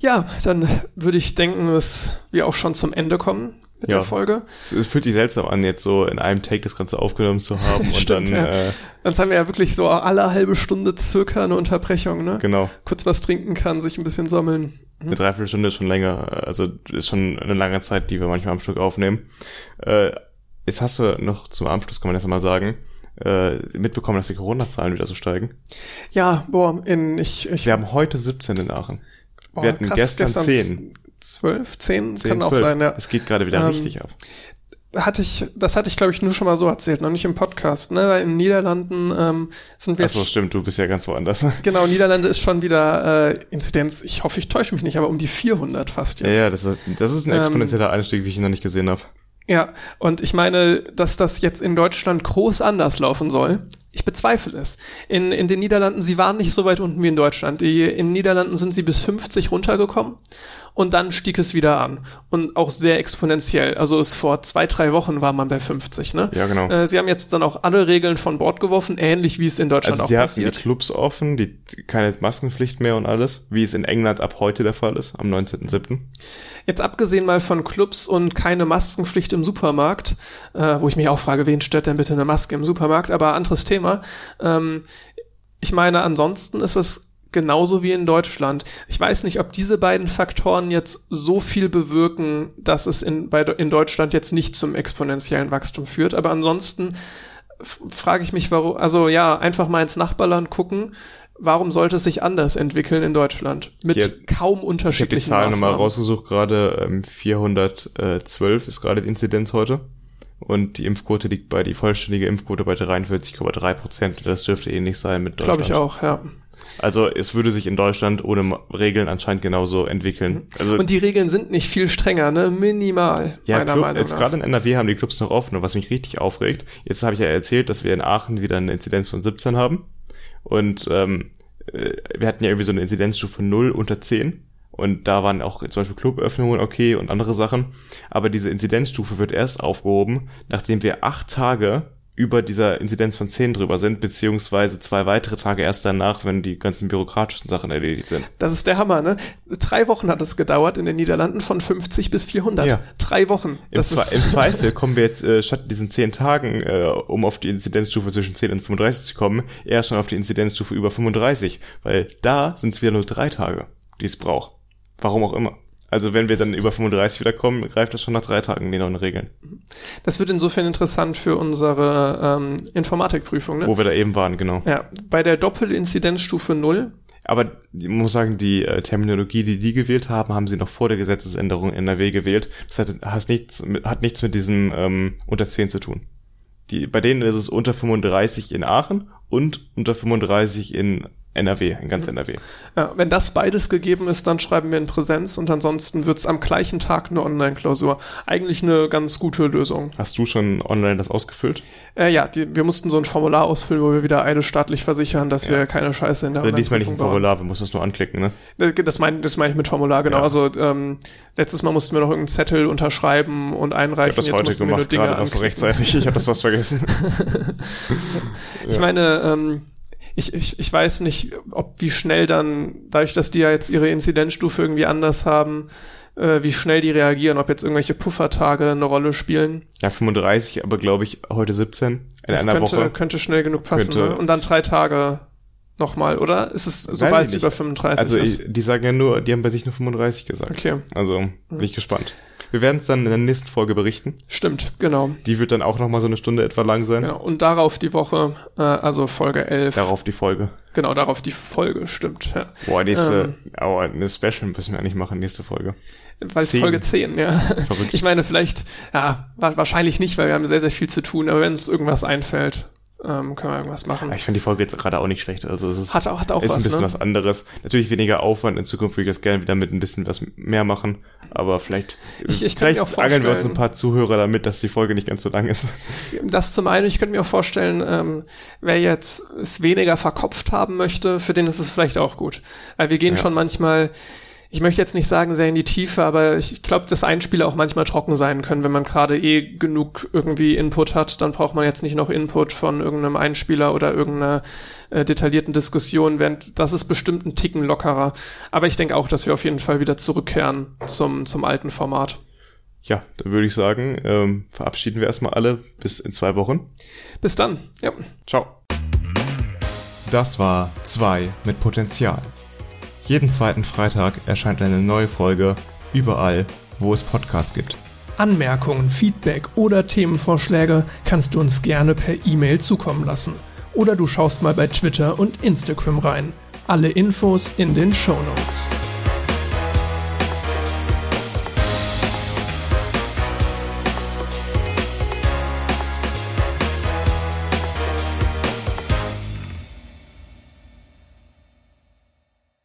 ja, dann würde ich denken, dass wir auch schon zum Ende kommen mit ja. der Folge. Es, es, fühlt sich seltsam an, jetzt so in einem Take das Ganze aufgenommen zu haben und Stimmt, dann. Ja. Äh, Sonst haben wir ja wirklich so alle halbe Stunde circa eine Unterbrechung, ne? Genau. Kurz was trinken kann, sich ein bisschen sammeln. Mhm. Eine Dreiviertelstunde ist schon länger, also ist schon eine lange Zeit, die wir manchmal am Stück aufnehmen. Äh, jetzt hast du noch zum Abschluss, kann man das mal sagen, äh, mitbekommen, dass die Corona-Zahlen wieder so steigen. Ja, boah, in ich, ich Wir haben heute 17 in Aachen. Boah, wir hatten krass, gestern, gestern 10. 12, 10, 10 kann 12. auch sein, ja. Es geht gerade wieder ähm, richtig ab. Hatte ich, das hatte ich, glaube ich, nur schon mal so erzählt, noch nicht im Podcast, ne? Weil in den Niederlanden ähm, sind wir. Ach so, stimmt, du bist ja ganz woanders. Genau, Niederlande ist schon wieder äh, Inzidenz, ich hoffe, ich täusche mich nicht, aber um die 400 fast jetzt. Ja, ja das, ist, das ist ein ähm, exponentieller ähm, Einstieg, wie ich ihn noch nicht gesehen habe. Ja, und ich meine, dass das jetzt in Deutschland groß anders laufen soll. Ich bezweifle es. In, in den Niederlanden, sie waren nicht so weit unten wie in Deutschland. Die, in den Niederlanden sind sie bis 50 runtergekommen und dann stieg es wieder an. Und auch sehr exponentiell. Also es vor zwei, drei Wochen war man bei 50, ne? Ja, genau. Äh, sie haben jetzt dann auch alle Regeln von Bord geworfen, ähnlich wie es in Deutschland also auch passiert. die Clubs offen, die, keine Maskenpflicht mehr und alles, wie es in England ab heute der Fall ist, am 19.07. Jetzt abgesehen mal von Clubs und keine Maskenpflicht im Supermarkt, äh, wo ich mich auch frage, wen stört denn bitte eine Maske im Supermarkt, aber anderes Thema. Ähm, ich meine, ansonsten ist es genauso wie in Deutschland. Ich weiß nicht, ob diese beiden Faktoren jetzt so viel bewirken, dass es in, bei, in Deutschland jetzt nicht zum exponentiellen Wachstum führt. Aber ansonsten frage ich mich, warum, also ja, einfach mal ins Nachbarland gucken. Warum sollte es sich anders entwickeln in Deutschland? Mit Hier, kaum unterschiedlichen Ich habe die Zahlen nochmal rausgesucht, gerade ähm, 412 ist gerade die Inzidenz heute. Und die Impfquote liegt bei, die vollständige Impfquote bei 43,3 Prozent. Das dürfte ähnlich sein mit Deutschland. Glaube ich auch, ja. Also es würde sich in Deutschland ohne Regeln anscheinend genauso entwickeln. Also und die Regeln sind nicht viel strenger, ne? Minimal. Ja, meiner Club, Meinung jetzt gerade in NRW haben die Clubs noch offen, was mich richtig aufregt. Jetzt habe ich ja erzählt, dass wir in Aachen wieder eine Inzidenz von 17 haben. Und ähm, äh, wir hatten ja irgendwie so eine Inzidenzstufe 0 unter 10. Und da waren auch zum Beispiel Cluböffnungen okay und andere Sachen. Aber diese Inzidenzstufe wird erst aufgehoben, nachdem wir acht Tage über dieser Inzidenz von 10 drüber sind, beziehungsweise zwei weitere Tage erst danach, wenn die ganzen bürokratischen Sachen erledigt sind. Das ist der Hammer, ne? Drei Wochen hat es gedauert in den Niederlanden von 50 bis 400. Ja. Drei Wochen. Im, Zwe im, Zweifel kommen wir jetzt äh, statt diesen 10 Tagen, äh, um auf die Inzidenzstufe zwischen 10 und 35 zu kommen, eher schon auf die Inzidenzstufe über 35, weil da sind es wieder nur drei Tage, die es braucht. Warum auch immer. Also wenn wir dann über 35 wieder kommen, greift das schon nach drei Tagen die neuen Regeln. Das wird insofern interessant für unsere ähm, Informatikprüfung, ne? Wo wir da eben waren, genau. Ja, bei der Doppelinzidenzstufe 0. Aber ich muss sagen, die äh, Terminologie, die die gewählt haben, haben sie noch vor der Gesetzesänderung in NRW gewählt. Das hat, hat, nichts, mit, hat nichts mit diesem ähm, unter 10 zu tun. Die, bei denen ist es unter 35 in Aachen und unter 35 in NRW, in ganz NRW. Ja, wenn das beides gegeben ist, dann schreiben wir in Präsenz und ansonsten wird's am gleichen Tag eine Online-Klausur. Eigentlich eine ganz gute Lösung. Hast du schon online das ausgefüllt? Äh, ja, die, wir mussten so ein Formular ausfüllen, wo wir wieder eide staatlich versichern, dass ja. wir keine Scheiße in der also Diesmal nicht ein Formular, wir mussten das nur anklicken, ne? Äh, das meine das mein ich mit Formular, genau. Ja. Also ähm, letztes Mal mussten wir noch irgendeinen Zettel unterschreiben und einreichen. Ich habe das Jetzt heute gemacht, gerade noch so rechtzeitig. Ich habe das fast vergessen. ich meine, ähm, ich, ich, ich weiß nicht, ob wie schnell dann, dadurch, dass die ja jetzt ihre Inzidenzstufe irgendwie anders haben, äh, wie schnell die reagieren, ob jetzt irgendwelche Puffertage eine Rolle spielen. Ja, 35, aber glaube ich heute 17 in das einer könnte, Woche. könnte schnell genug passen. Könnte, ne? Und dann drei Tage nochmal, oder? Ist es sobald es über 35 also ist? Also die sagen ja nur, die haben bei sich nur 35 gesagt. Okay. Also bin ich gespannt. Wir werden es dann in der nächsten Folge berichten. Stimmt, genau. Die wird dann auch nochmal so eine Stunde etwa lang sein. Genau. Und darauf die Woche, äh, also Folge 11. Darauf die Folge. Genau, darauf die Folge, stimmt. Ja. Boah, nächste, ähm, oh, eine Special müssen wir eigentlich machen, nächste Folge. Weil es Folge 10, ja. Verrückt. Ich meine, vielleicht, ja, wahrscheinlich nicht, weil wir haben sehr, sehr viel zu tun, aber wenn es irgendwas einfällt, ähm, können wir irgendwas machen. Ich finde die Folge jetzt gerade auch nicht schlecht. Also es ist, hat auch, hat auch ist was, ein bisschen ne? was anderes. Natürlich weniger Aufwand. In Zukunft würde ich das gerne wieder mit ein bisschen was mehr machen. Aber vielleicht, Ich- ich vielleicht auch ärgern wir uns ein paar Zuhörer damit, dass die Folge nicht ganz so lang ist. Das zum einen, ich könnte mir auch vorstellen, ähm, wer jetzt es weniger verkopft haben möchte, für den ist es vielleicht auch gut. Weil wir gehen Ja. schon manchmal, ich möchte jetzt nicht sagen sehr in die Tiefe, aber ich glaube, dass Einspieler auch manchmal trocken sein können, wenn man gerade eh genug irgendwie Input hat, dann braucht man jetzt nicht noch Input von irgendeinem Einspieler oder irgendeiner äh, detaillierten Diskussion, während das ist bestimmt ein Ticken lockerer. Aber ich denke auch, dass wir auf jeden Fall wieder zurückkehren zum, zum alten Format. Ja, dann würde ich sagen, ähm, verabschieden wir erstmal alle bis in zwei Wochen. Bis dann. Ja. Ciao. Das war 2 mit Potenzial. Jeden zweiten Freitag erscheint eine neue Folge überall, wo es Podcasts gibt. Anmerkungen, Feedback oder Themenvorschläge kannst du uns gerne per E-Mail zukommen lassen. Oder du schaust mal bei Twitter und Instagram rein. Alle Infos in den Show Notes.